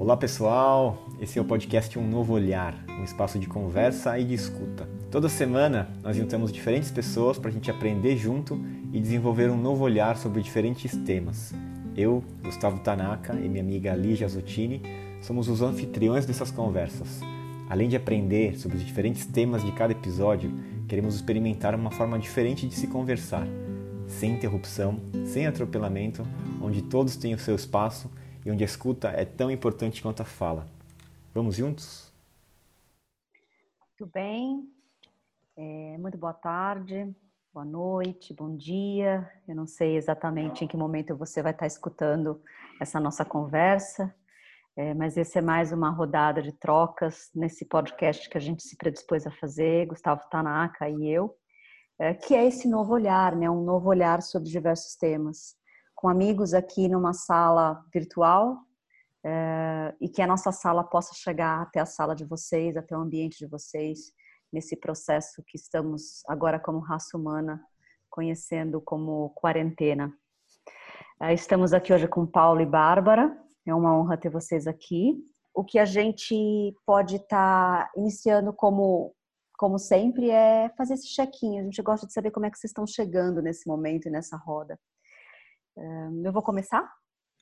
Olá pessoal, esse é o podcast Um Novo Olhar, um espaço de conversa e de escuta. Toda semana nós juntamos diferentes pessoas para a gente aprender junto e desenvolver um novo olhar sobre diferentes temas. Eu, Gustavo Tanaka e minha amiga Lígia Zottini somos os anfitriões dessas conversas. Além de aprender sobre os diferentes temas de cada episódio, queremos experimentar uma forma diferente de se conversar, sem interrupção, sem atropelamento, onde todos têm o seu espaço e onde a escuta é tão importante quanto a fala. Vamos juntos? Muito bem. É, muito boa tarde, boa noite, bom dia. Eu não sei exatamente em que momento você vai estar escutando essa nossa conversa, é, mas esse é mais uma rodada de trocas nesse podcast que a gente se predispôs a fazer, Gustavo Tanaka e eu, é, que é esse novo olhar, né? Um novo olhar sobre diversos temas com amigos aqui numa sala virtual é, e que a nossa sala possa chegar até a sala de vocês, até o ambiente de vocês, nesse processo que estamos agora como raça humana conhecendo como quarentena. É, estamos aqui hoje com Paulo e Bárbara, é uma honra ter vocês aqui. O que a gente pode estar tá iniciando como como sempre, é fazer esse check-in. A gente gosta de saber como é que vocês estão chegando nesse momento e nessa roda eu vou começar,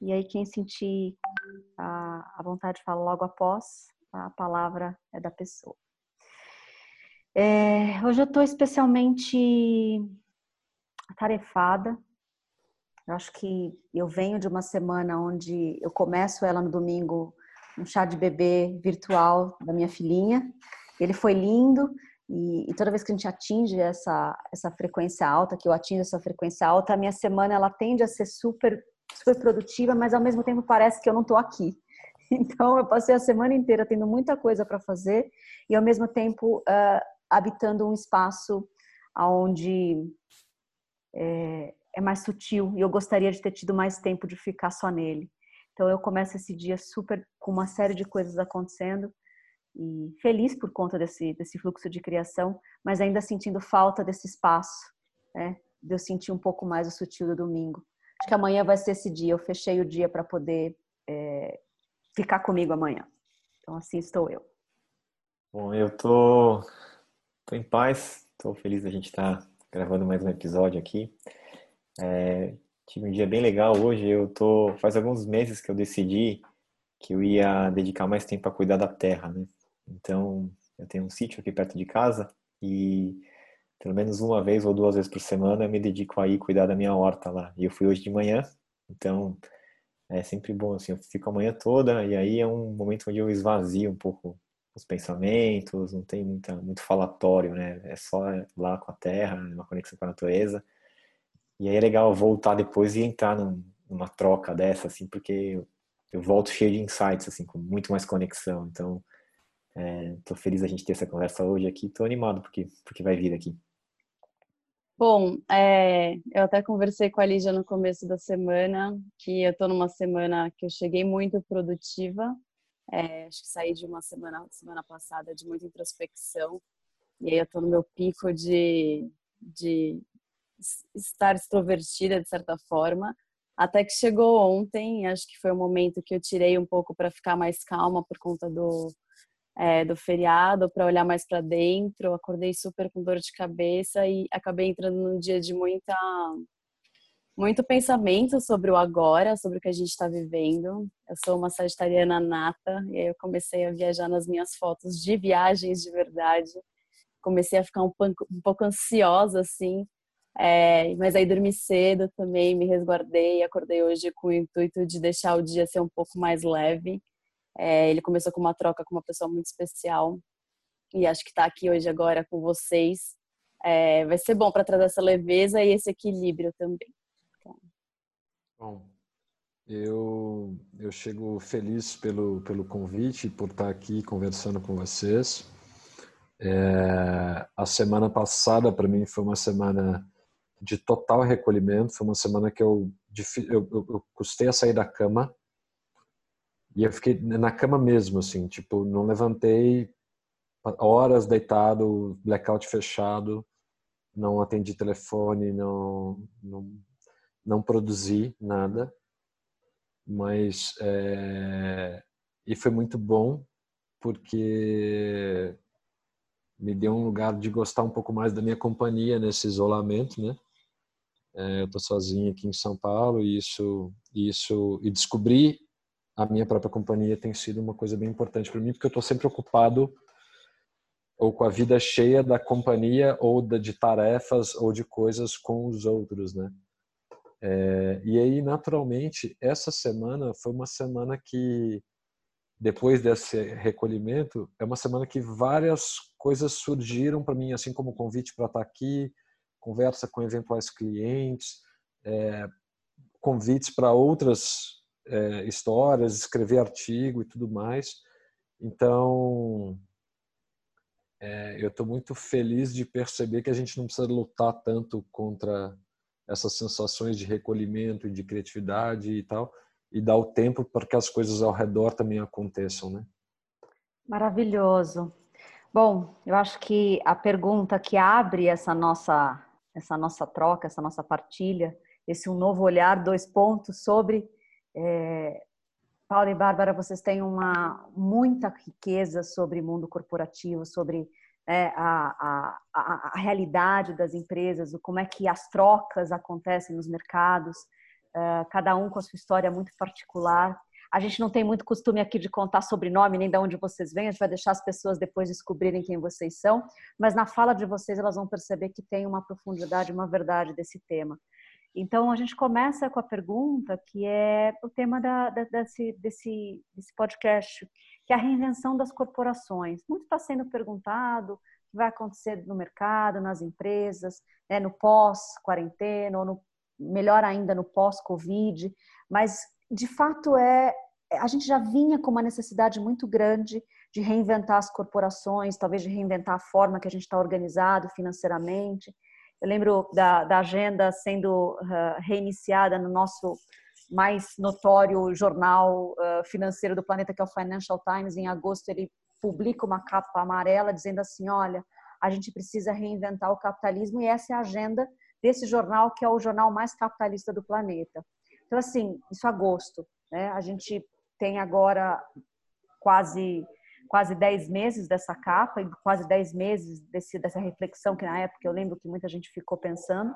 e aí quem sentir a, a vontade de falar logo após, a palavra é da pessoa. É, hoje eu estou especialmente atarefada. Eu acho que eu venho de uma semana onde eu começo ela no domingo, um chá de bebê virtual da minha filhinha. Ele foi lindo, e, e, toda vez que a gente atinge essa, essa frequência alta, que eu atingo essa frequência alta, a minha semana ela tende a ser super, super produtiva, mas ao mesmo tempo parece que eu não estou aqui. Então eu passei a semana inteira tendo muita coisa para fazer e ao mesmo tempo uh, habitando um espaço onde é, é mais sutil e eu gostaria de ter tido mais tempo de ficar só nele. Então eu começo esse dia super com uma série de coisas acontecendo e feliz por conta desse, desse fluxo de criação, mas ainda sentindo falta desse espaço, né? De eu sentir um pouco mais o sutil do domingo. Acho que amanhã vai ser esse dia. Eu fechei o dia para poder é, ficar comigo amanhã. Então assim estou eu. Bom, eu tô, tô em paz. Estou feliz da gente estar tá gravando mais um episódio aqui. É, tive um dia bem legal hoje. Eu tô faz alguns meses que eu decidi que eu ia dedicar mais tempo a cuidar da terra, né? Então, eu tenho um sítio aqui perto de casa e pelo menos uma vez ou duas vezes por semana eu me dedico a ir cuidar da minha horta lá. E eu fui hoje de manhã, então é sempre bom assim, eu fico a manhã toda e aí é um momento onde eu esvazio um pouco os pensamentos, não tem muita, muito falatório, né? É só lá com a terra, uma conexão com a natureza. E aí é legal voltar depois e entrar num, numa troca dessa, assim, porque eu volto cheio de insights, assim, com muito mais conexão. Então, Estou é, feliz a gente ter essa conversa hoje aqui. Estou animado porque porque vai vir aqui. Bom, é, eu até conversei com a Lígia no começo da semana que eu estou numa semana que eu cheguei muito produtiva. É, acho que saí de uma semana semana passada de muita introspecção e aí eu estou no meu pico de, de estar extrovertida de certa forma. Até que chegou ontem, acho que foi o momento que eu tirei um pouco para ficar mais calma por conta do é, do feriado para olhar mais para dentro. Acordei super com dor de cabeça e acabei entrando num dia de muita muito pensamento sobre o agora, sobre o que a gente está vivendo. Eu sou uma sagitariana nata e aí eu comecei a viajar nas minhas fotos de viagens de verdade. Comecei a ficar um pouco, um pouco ansiosa assim, é, mas aí dormi cedo também, me resguardei, acordei hoje com o intuito de deixar o dia ser um pouco mais leve. É, ele começou com uma troca com uma pessoa muito especial e acho que está aqui hoje agora com vocês é, vai ser bom para trazer essa leveza e esse equilíbrio também. Então. Bom, eu, eu chego feliz pelo, pelo convite, por estar aqui conversando com vocês. É, a semana passada, para mim, foi uma semana de total recolhimento. Foi uma semana que eu, eu, eu, eu custei a sair da cama e eu fiquei na cama mesmo, assim, tipo, não levantei horas deitado, blackout fechado, não atendi telefone, não, não, não produzi nada. Mas é, e foi muito bom porque me deu um lugar de gostar um pouco mais da minha companhia nesse isolamento, né? É, eu estou sozinho aqui em São Paulo e isso, isso e descobrir a minha própria companhia tem sido uma coisa bem importante para mim porque eu estou sempre ocupado ou com a vida cheia da companhia ou de tarefas ou de coisas com os outros, né? É, e aí, naturalmente, essa semana foi uma semana que depois desse recolhimento, é uma semana que várias coisas surgiram para mim, assim como convite para estar aqui, conversa com eventuais clientes, é, convites para outras é, histórias, escrever artigo e tudo mais. Então, é, eu estou muito feliz de perceber que a gente não precisa lutar tanto contra essas sensações de recolhimento e de criatividade e tal, e dar o tempo para que as coisas ao redor também aconteçam, né? Maravilhoso. Bom, eu acho que a pergunta que abre essa nossa essa nossa troca, essa nossa partilha, esse um novo olhar, dois pontos sobre é, Paulo e Bárbara, vocês têm uma muita riqueza sobre mundo corporativo, sobre é, a, a, a, realidade das empresas, como é que as trocas acontecem nos mercados, uh, cada um com a sua história muito particular. A gente não tem muito costume aqui de contar sobrenome nem de onde vocês vêm, a gente vai deixar as pessoas depois descobrirem quem vocês são, mas na fala de vocês elas vão perceber que tem uma profundidade, uma verdade desse tema. Então a gente começa com a pergunta que é o tema da, da, desse, desse, desse podcast, que é a reinvenção das corporações. Muito está sendo perguntado o que vai acontecer no mercado, nas empresas, né, no pós-quarentena ou no melhor ainda no pós-Covid, mas de fato é a gente já vinha com uma necessidade muito grande de reinventar as corporações, talvez de reinventar a forma que a gente está organizado financeiramente. Eu lembro da, da agenda sendo uh, reiniciada no nosso mais notório jornal uh, financeiro do planeta, que é o Financial Times. Em agosto, ele publica uma capa amarela dizendo assim: olha, a gente precisa reinventar o capitalismo, e essa é a agenda desse jornal, que é o jornal mais capitalista do planeta. Então, assim, isso é agosto, né? A gente tem agora quase quase 10 meses dessa capa, quase 10 meses desse, dessa reflexão que na época eu lembro que muita gente ficou pensando,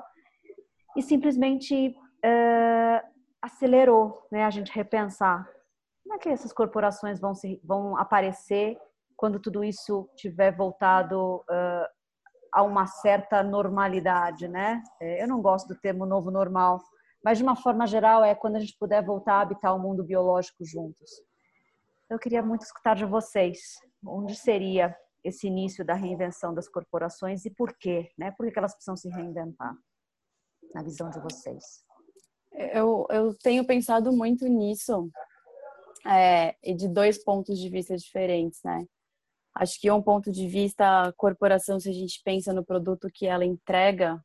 e simplesmente uh, acelerou né, a gente repensar como é que essas corporações vão, se, vão aparecer quando tudo isso tiver voltado uh, a uma certa normalidade, né? É, eu não gosto do termo novo normal, mas de uma forma geral é quando a gente puder voltar a habitar o mundo biológico juntos. Eu queria muito escutar de vocês, onde seria esse início da reinvenção das corporações e por quê, né? Por que elas precisam se reinventar, na visão de vocês? Eu, eu tenho pensado muito nisso, é, e de dois pontos de vista diferentes, né? Acho que um ponto de vista, a corporação, se a gente pensa no produto que ela entrega,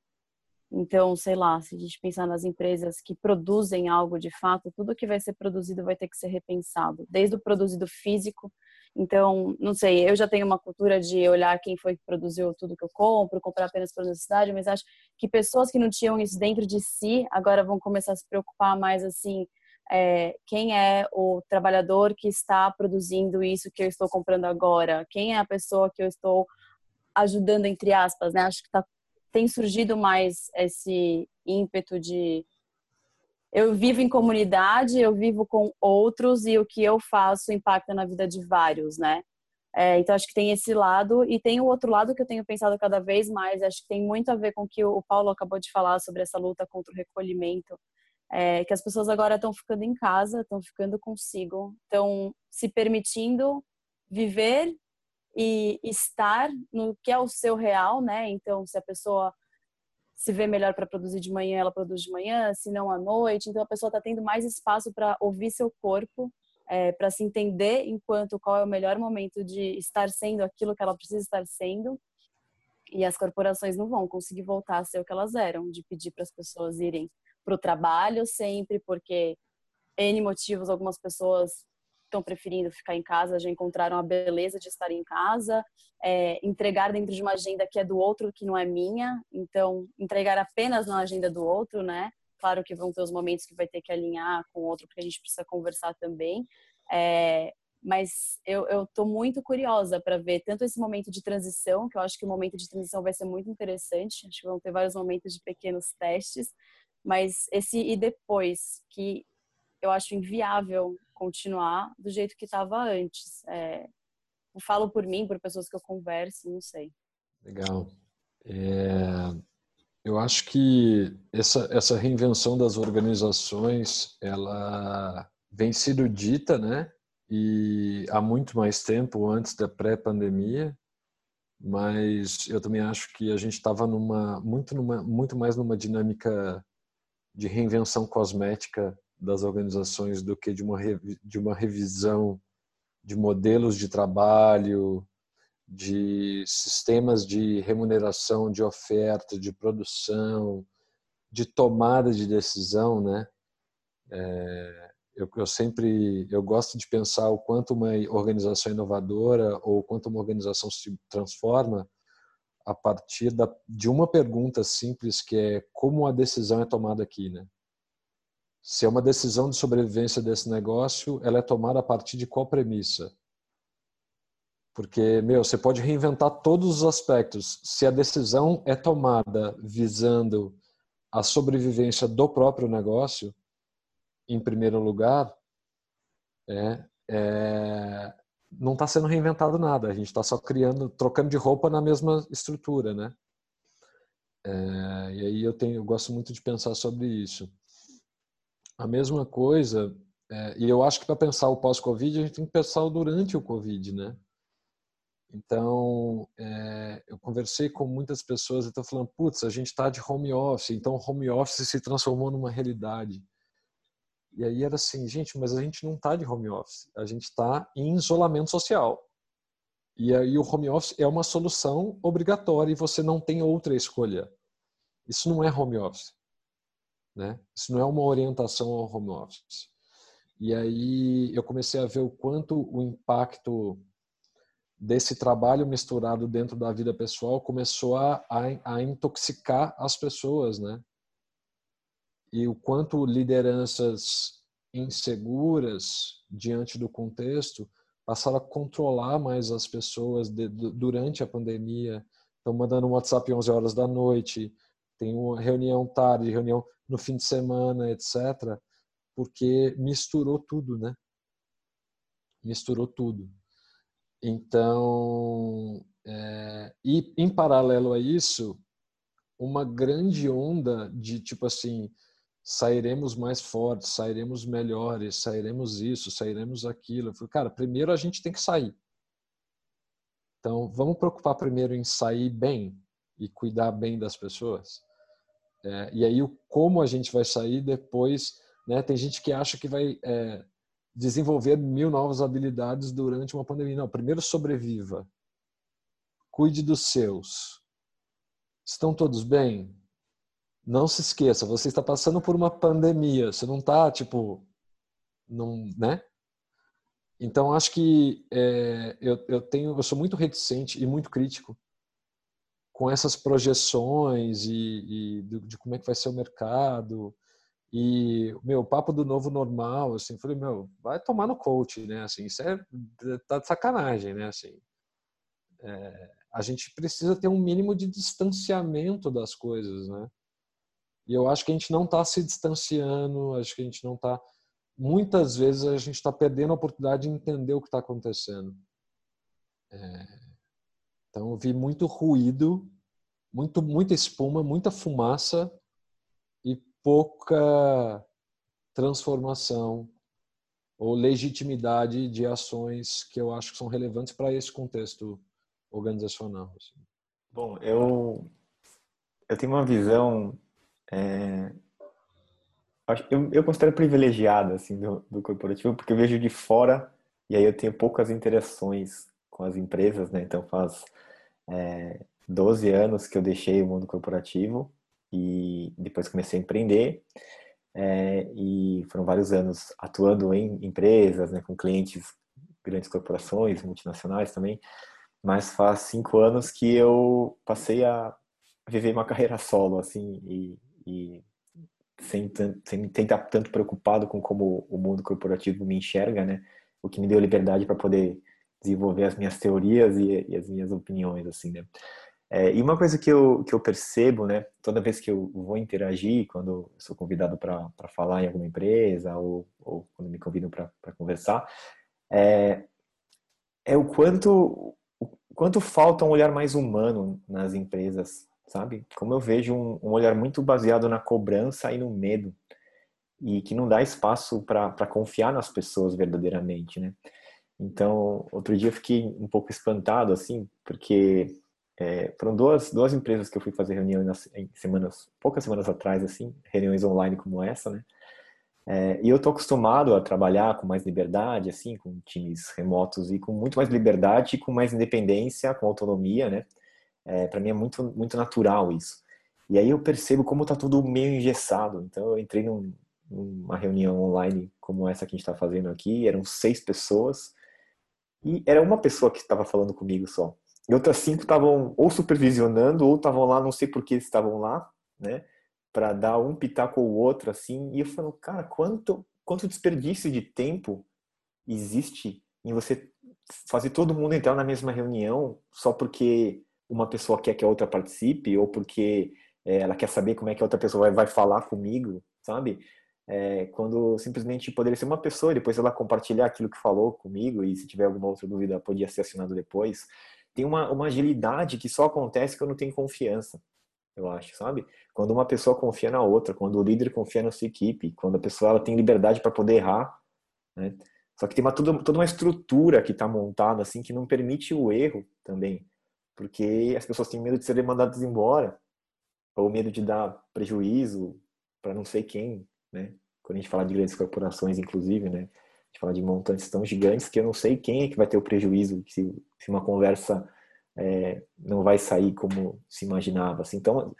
então, sei lá, se a gente pensar nas empresas que produzem algo de fato, tudo que vai ser produzido vai ter que ser repensado, desde o produzido físico. Então, não sei, eu já tenho uma cultura de olhar quem foi que produziu tudo que eu compro, comprar apenas por necessidade, mas acho que pessoas que não tinham isso dentro de si agora vão começar a se preocupar mais assim é, quem é o trabalhador que está produzindo isso que eu estou comprando agora, quem é a pessoa que eu estou ajudando entre aspas, né? Acho que tá, tem surgido mais esse ímpeto de eu vivo em comunidade, eu vivo com outros e o que eu faço impacta na vida de vários, né? É, então acho que tem esse lado e tem o outro lado que eu tenho pensado cada vez mais. Acho que tem muito a ver com o que o Paulo acabou de falar sobre essa luta contra o recolhimento é, que as pessoas agora estão ficando em casa, estão ficando consigo, estão se permitindo viver e estar no que é o seu real, né? Então, se a pessoa se vê melhor para produzir de manhã, ela produz de manhã, se não à noite. Então, a pessoa está tendo mais espaço para ouvir seu corpo, é, para se entender enquanto qual é o melhor momento de estar sendo aquilo que ela precisa estar sendo. E as corporações não vão conseguir voltar a ser o que elas eram, de pedir para as pessoas irem para o trabalho sempre, porque N motivos, algumas pessoas estão preferindo ficar em casa, já encontraram a beleza de estar em casa, é, entregar dentro de uma agenda que é do outro, que não é minha, então entregar apenas na agenda do outro, né? Claro que vão ter os momentos que vai ter que alinhar com o outro, porque a gente precisa conversar também. É, mas eu estou muito curiosa para ver tanto esse momento de transição, que eu acho que o momento de transição vai ser muito interessante, acho que vão ter vários momentos de pequenos testes, mas esse e depois, que eu acho inviável continuar do jeito que estava antes. É, falo por mim, por pessoas que eu converso, não sei. Legal. É, eu acho que essa, essa reinvenção das organizações, ela vem sido dita, né? E há muito mais tempo antes da pré-pandemia, mas eu também acho que a gente estava numa muito numa muito mais numa dinâmica de reinvenção cosmética das organizações do que de uma de uma revisão de modelos de trabalho, de sistemas de remuneração, de oferta, de produção, de tomada de decisão, né? É, eu, eu, sempre eu gosto de pensar o quanto uma organização inovadora ou quanto uma organização se transforma a partir da, de uma pergunta simples que é como a decisão é tomada aqui, né? Se é uma decisão de sobrevivência desse negócio, ela é tomada a partir de qual premissa? Porque, meu, você pode reinventar todos os aspectos. Se a decisão é tomada visando a sobrevivência do próprio negócio, em primeiro lugar, é, é não está sendo reinventado nada. A gente está só criando, trocando de roupa na mesma estrutura, né? É, e aí eu tenho, eu gosto muito de pensar sobre isso. A mesma coisa, é, e eu acho que para pensar o pós-Covid, a gente tem que pensar o durante o Covid, né? Então, é, eu conversei com muitas pessoas e estão falando, putz, a gente está de home office, então home office se transformou numa realidade. E aí era assim, gente, mas a gente não está de home office, a gente está em isolamento social. E aí o home office é uma solução obrigatória e você não tem outra escolha. Isso não é home office. Né? Isso não é uma orientação ao home office. E aí eu comecei a ver o quanto o impacto desse trabalho misturado dentro da vida pessoal começou a, a, a intoxicar as pessoas, né? E o quanto lideranças inseguras diante do contexto passaram a controlar mais as pessoas de, durante a pandemia. Estão mandando um WhatsApp 11 horas da noite, tem uma reunião tarde, reunião no fim de semana, etc. Porque misturou tudo, né? Misturou tudo. Então, é, e em paralelo a isso, uma grande onda de tipo assim, sairemos mais fortes, sairemos melhores, sairemos isso, sairemos aquilo. Eu falei, cara, primeiro a gente tem que sair. Então, vamos preocupar primeiro em sair bem e cuidar bem das pessoas. É, e aí, o como a gente vai sair depois, né? Tem gente que acha que vai é, desenvolver mil novas habilidades durante uma pandemia. Não, primeiro sobreviva. Cuide dos seus. Estão todos bem? Não se esqueça, você está passando por uma pandemia. Você não está, tipo, não, né? Então, acho que é, eu, eu tenho, eu sou muito reticente e muito crítico com essas projeções e, e de, de, como é que vai ser o mercado. E meu papo do novo normal assim falei meu vai tomar no coach né? Assim isso é tá de sacanagem né? Assim é, a gente precisa ter um mínimo de distanciamento das coisas né? E eu acho que a gente não está se distanciando acho que a gente não está muitas vezes a gente está perdendo a oportunidade de entender o que está acontecendo. É, então eu vi muito ruído, muito muita espuma, muita fumaça e pouca transformação ou legitimidade de ações que eu acho que são relevantes para esse contexto organizacional. Assim. Bom, eu eu tenho uma visão é, eu, eu considero privilegiada assim do, do corporativo porque eu vejo de fora e aí eu tenho poucas interações com as empresas, né? Então faz é, 12 anos que eu deixei o mundo corporativo e depois comecei a empreender. É, e foram vários anos atuando em empresas, né, com clientes, grandes corporações, multinacionais também. Mas faz cinco anos que eu passei a viver uma carreira solo, assim, e, e sem, sem, estar tanto preocupado com como o mundo corporativo me enxerga, né? o que me deu liberdade para poder desenvolver as minhas teorias e, e, as minhas opiniões, assim, né? É, e uma coisa que eu, que eu percebo, né, toda vez que eu vou interagir, quando sou convidado para falar em alguma empresa ou, ou quando me convidam para conversar, é, é o quanto o quanto falta um olhar mais humano nas empresas, sabe? Como eu vejo um, um olhar muito baseado na cobrança e no medo e que não dá espaço para confiar nas pessoas verdadeiramente, né? Então, outro dia eu fiquei um pouco espantado, assim, porque é, foram duas, duas empresas que eu fui fazer reunião nas, em semanas, poucas semanas atrás, assim, reuniões online como essa, né? É, e eu tô acostumado a trabalhar com mais liberdade, assim, com times remotos e com muito mais liberdade, com mais independência, com autonomia, né? É, para mim é muito, muito natural isso. E aí eu percebo como tá tudo meio engessado. Então eu entrei num, numa reunião online como essa que a gente está fazendo aqui, eram seis pessoas e era uma pessoa que estava falando comigo só. E outras cinco estavam ou supervisionando ou estavam lá, não sei por que estavam lá, né? Para dar um pitaco ou outro, assim. E eu falo, cara, quanto, quanto desperdício de tempo existe em você fazer todo mundo entrar na mesma reunião só porque uma pessoa quer que a outra participe ou porque é, ela quer saber como é que a outra pessoa vai, vai falar comigo, sabe? É, quando simplesmente poderia ser uma pessoa e depois ela compartilhar aquilo que falou comigo e se tiver alguma outra dúvida podia ser assinado depois tem uma, uma agilidade que só acontece quando tem confiança, eu acho, sabe? Quando uma pessoa confia na outra, quando o líder confia na sua equipe, quando a pessoa ela tem liberdade para poder errar, né? Só que tem uma, toda, toda uma estrutura que está montada assim que não permite o erro também, porque as pessoas têm medo de serem mandadas embora, ou medo de dar prejuízo para não sei quem, né? Quando a gente fala de grandes corporações, inclusive, né? gente fala de montantes tão gigantes que eu não sei quem é que vai ter o prejuízo se, se uma conversa é, não vai sair como se imaginava. Assim. Então,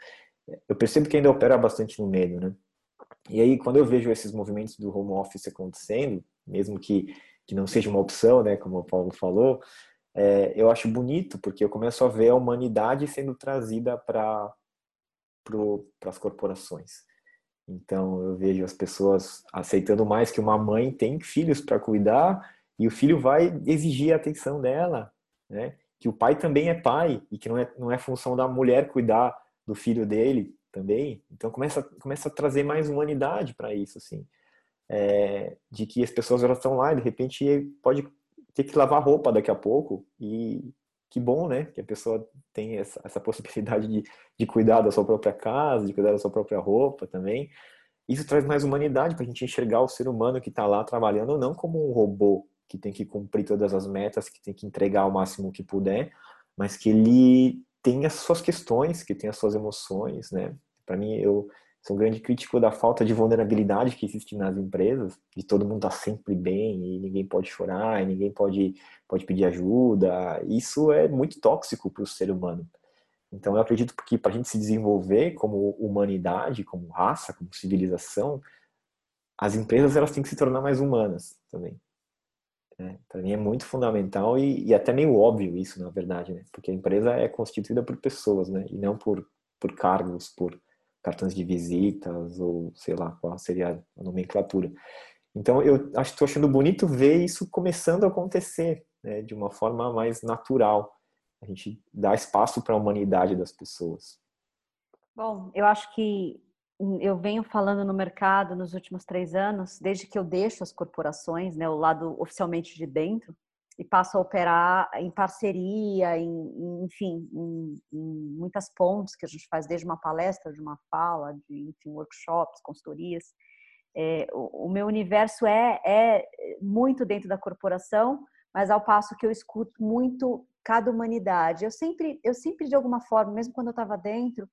eu percebo que ainda opera bastante no medo, né? E aí, quando eu vejo esses movimentos do home office acontecendo, mesmo que, que não seja uma opção, né, como o Paulo falou, é, eu acho bonito, porque eu começo a ver a humanidade sendo trazida para as corporações. Então eu vejo as pessoas aceitando mais que uma mãe tem filhos para cuidar e o filho vai exigir a atenção dela, né? Que o pai também é pai e que não é, não é função da mulher cuidar do filho dele também. Então começa começa a trazer mais humanidade para isso, assim, é, de que as pessoas elas estão lá e de repente pode ter que lavar roupa daqui a pouco e que bom, né? Que a pessoa tem essa, essa possibilidade de, de cuidar da sua própria casa, de cuidar da sua própria roupa também. Isso traz mais humanidade para a gente enxergar o ser humano que está lá trabalhando não como um robô que tem que cumprir todas as metas, que tem que entregar o máximo que puder, mas que ele tem as suas questões, que tem as suas emoções, né? Para mim, eu sou um grande crítico da falta de vulnerabilidade que existe nas empresas, de todo mundo estar tá sempre bem e ninguém pode chorar, e ninguém pode, pode pedir ajuda. Isso é muito tóxico para o ser humano. Então, eu acredito que para a gente se desenvolver como humanidade, como raça, como civilização, as empresas elas têm que se tornar mais humanas também. É, para mim é muito fundamental e, e, até meio óbvio isso, na verdade, né? Porque a empresa é constituída por pessoas, né? E não por, por cargos, por cartões de visitas ou sei lá qual seria a nomenclatura. Então eu acho estou achando bonito ver isso começando a acontecer né, de uma forma mais natural. A gente dá espaço para a humanidade das pessoas. Bom, eu acho que eu venho falando no mercado nos últimos três anos, desde que eu deixo as corporações, né, o lado oficialmente de dentro, e passo a operar em parceria, em, enfim, em, em, muitas pontes que a gente faz, desde uma palestra, de uma fala, de enfim, workshops, consultorias. É, o, o, meu universo é, é muito dentro da corporação, mas ao passo que eu escuto muito cada humanidade. Eu sempre, eu sempre de alguma forma, mesmo quando eu estava dentro,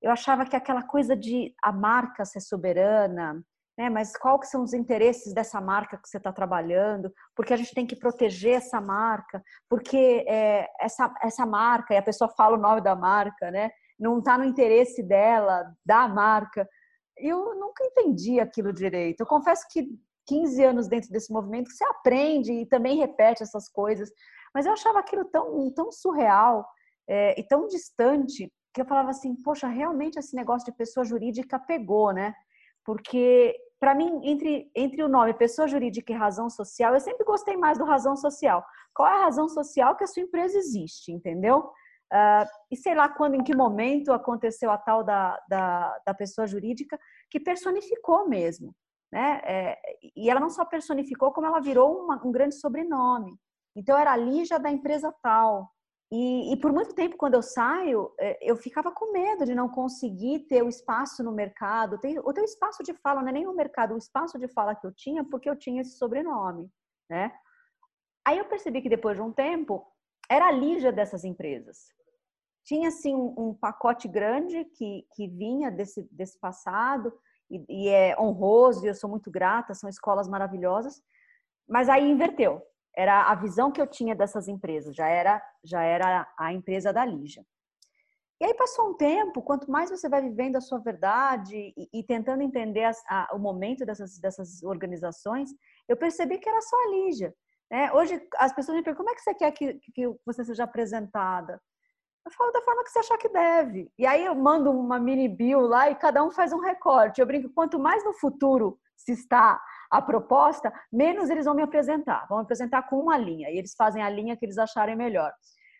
eu achava que aquela coisa de a marca ser soberana, né? Mas que são os interesses dessa marca que você está trabalhando? Porque a gente tem que proteger essa marca, porque é, essa, essa marca, e a pessoa fala o nome da marca, né? Não está no interesse dela, da marca. Eu nunca entendi aquilo direito. Eu confesso que 15 anos dentro desse movimento, você aprende e também repete essas coisas, mas eu achava aquilo tão, tão surreal é, e tão distante que eu falava assim, poxa, realmente esse negócio de pessoa jurídica pegou, né? Porque para mim, entre, entre o nome pessoa jurídica e razão social, eu sempre gostei mais do razão social. Qual é a razão social que a sua empresa existe, entendeu? Uh, e sei lá quando, em que momento aconteceu a tal da, da, da pessoa jurídica que personificou mesmo. Né? É, e ela não só personificou, como ela virou uma, um grande sobrenome. Então, era a Lígia da empresa tal. E, e, por muito tempo, quando eu saio, é, eu ficava com medo de não conseguir ter o espaço no mercado. O teu espaço de fala não é nem no mercado, o espaço de fala que eu tinha, porque eu tinha esse sobrenome, né? Aí eu percebi que depois de um tempo, era a Lígia dessas empresas. Tinha, assim, um, um pacote grande que, que vinha desse, desse passado e, e é honroso e eu sou muito grata, são escolas maravilhosas. Mas aí inverteu era a visão que eu tinha dessas empresas, já era, já era a empresa da Lígia. E aí passou um tempo, quanto mais você vai vivendo a sua verdade e, e tentando entender as, a, o momento dessas, dessas organizações, eu percebi que era só a Lígia. Né? Hoje as pessoas me perguntam, como é que você quer que, que você seja apresentada? Eu falo da forma que você achar que deve. E aí eu mando uma mini bio lá e cada um faz um recorte. Eu brinco, quanto mais no futuro se está a proposta, menos eles vão me apresentar. Vão me apresentar com uma linha e eles fazem a linha que eles acharem melhor.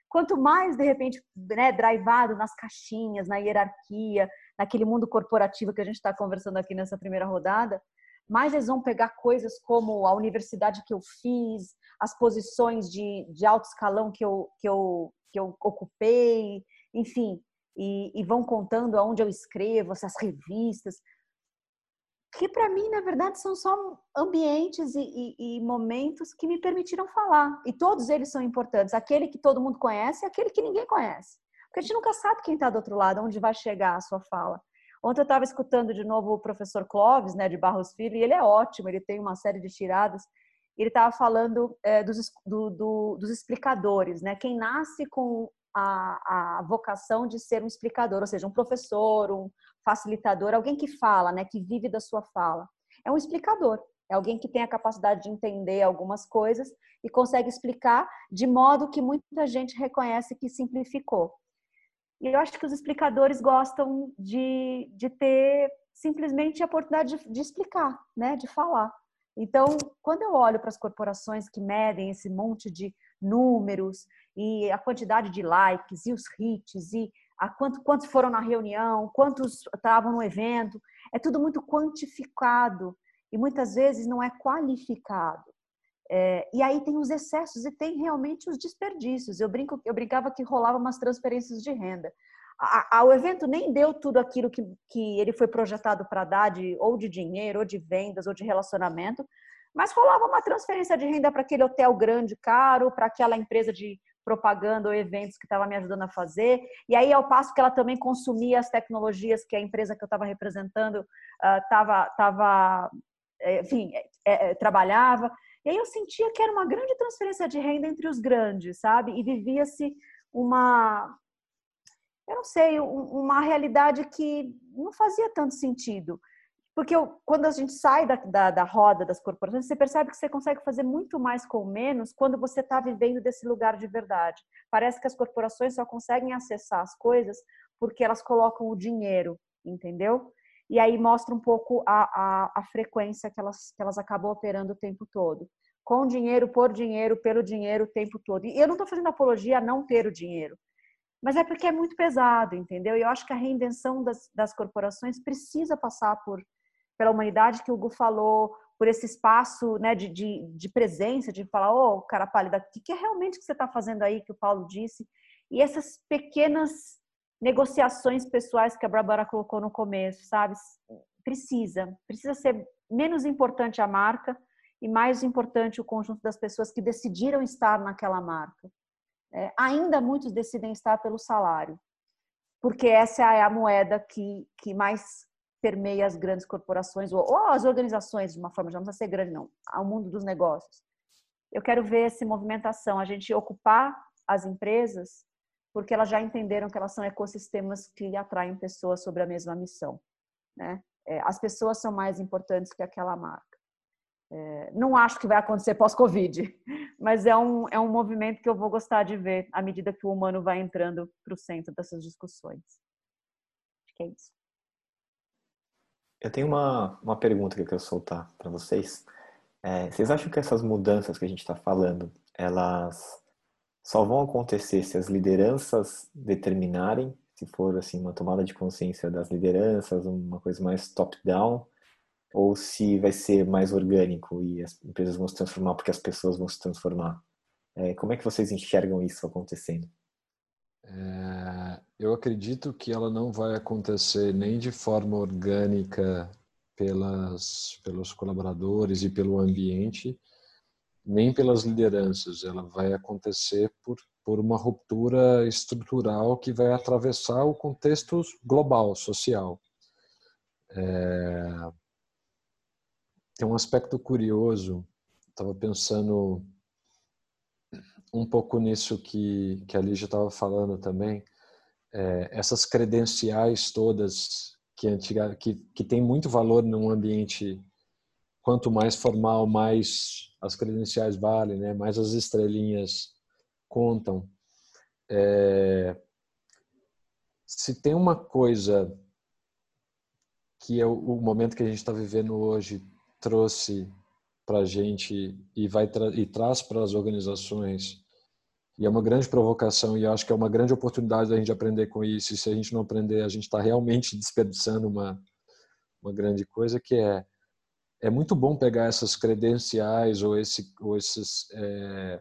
Quanto mais, de repente, né, drivado nas caixinhas, na hierarquia, naquele mundo corporativo que a gente está conversando aqui nessa primeira rodada, mais eles vão pegar coisas como a universidade que eu fiz, as posições de, de alto escalão que eu, que, eu, que eu ocupei, enfim, e, e vão contando aonde eu escrevo, essas revistas que para mim, na verdade, são só ambientes e, e, e, momentos que me permitiram falar. E todos eles são importantes. Aquele que todo mundo conhece e aquele que ninguém conhece. Porque a gente nunca sabe quem está do outro lado, onde vai chegar a sua fala. Ontem eu estava escutando de novo o professor Clóvis, né, de Barros Filho, e ele é ótimo, ele tem uma série de tiradas. Ele estava falando é, dos, do, do, dos explicadores, né? Quem nasce com a, a vocação de ser um explicador, ou seja, um professor, um facilitador, alguém que fala, né, que vive da sua fala. É um explicador, é alguém que tem a capacidade de entender algumas coisas e consegue explicar de modo que muita gente reconhece que simplificou. E eu acho que os explicadores gostam de, de ter simplesmente a oportunidade de, de explicar, né, de falar. Então, quando eu olho para as corporações que medem esse monte de números e a quantidade de likes e os hits e quanto, quantos foram na reunião, quantos estavam no evento, é tudo muito quantificado e muitas vezes não é qualificado. É, e aí tem os excessos e tem realmente os desperdícios. Eu brinco, eu brincava que rolava umas transferências de renda. A, a, o evento nem deu tudo aquilo que, que ele foi projetado para dar, de, ou de dinheiro, ou de vendas, ou de relacionamento, mas rolava uma transferência de renda para aquele hotel grande, caro, para aquela empresa de propaganda ou eventos que estava me ajudando a fazer. E aí, ao passo que ela também consumia as tecnologias que a empresa que eu estava representando estava, uh, tava, enfim, é, é, trabalhava. E aí eu sentia que era uma grande transferência de renda entre os grandes, sabe? E vivia-se uma, eu não sei, uma realidade que não fazia tanto sentido. Porque eu, quando a gente sai da, da, da, roda das corporações, você percebe que você consegue fazer muito mais com menos quando você está vivendo desse lugar de verdade. Parece que as corporações só conseguem acessar as coisas porque elas colocam o dinheiro, entendeu? E aí mostra um pouco a, a, a frequência que elas, que elas acabam operando o tempo todo. Com dinheiro, por dinheiro, pelo dinheiro o tempo todo. E eu não estou fazendo apologia a não ter o dinheiro mas é porque é muito pesado, entendeu? E eu acho que a reinvenção das, das corporações precisa passar por pela humanidade que o Hugo falou, por esse espaço né, de, de, de presença, de falar, ô, oh, cara pálida, o que, que é realmente que você está fazendo aí, que o Paulo disse? E essas pequenas negociações pessoais que a Barbara colocou no começo, sabe? Precisa, precisa ser menos importante a marca e mais importante o conjunto das pessoas que decidiram estar naquela marca. É, ainda muitos decidem estar pelo salário, porque essa é a moeda que, que mais permeia as grandes corporações ou, ou as organizações de uma forma, já não precisa ser grande não, ao mundo dos negócios. Eu quero ver essa movimentação, a gente ocupar as empresas porque elas já entenderam que elas são ecossistemas que atraem pessoas sobre a mesma missão. Né? É, as pessoas são mais importantes que aquela marca. É, não acho que vai acontecer pós-Covid, mas é um, é um movimento que eu vou gostar de ver à medida que o humano vai entrando para o centro dessas discussões. Acho que é isso. Eu tenho uma, uma pergunta que eu quero soltar para vocês. É, vocês acham que essas mudanças que a gente está falando, elas só vão acontecer se as lideranças determinarem, se for assim uma tomada de consciência das lideranças, uma coisa mais top-down, ou se vai ser mais orgânico e as empresas vão se transformar porque as pessoas vão se transformar? É, como é que vocês enxergam isso acontecendo? É, eu acredito que ela não vai acontecer nem de forma orgânica pelas, pelos colaboradores e pelo ambiente, nem pelas lideranças. Ela vai acontecer por, por uma ruptura estrutural que vai atravessar o contexto global, social. É, tem um aspecto curioso. Estava pensando um pouco nisso que, que a Lígia estava falando também, é, essas credenciais todas que, antiga, que, que tem muito valor num ambiente, quanto mais formal, mais as credenciais valem, né? mais as estrelinhas contam. É, se tem uma coisa que é o, momento que a gente está vivendo hoje trouxe para a gente e vai tra e traz para as organizações e é uma grande provocação e acho que é uma grande oportunidade da gente aprender com isso. E se a gente não aprender, a gente está realmente desperdiçando uma uma grande coisa que é é muito bom pegar essas credenciais ou esse ou esses é,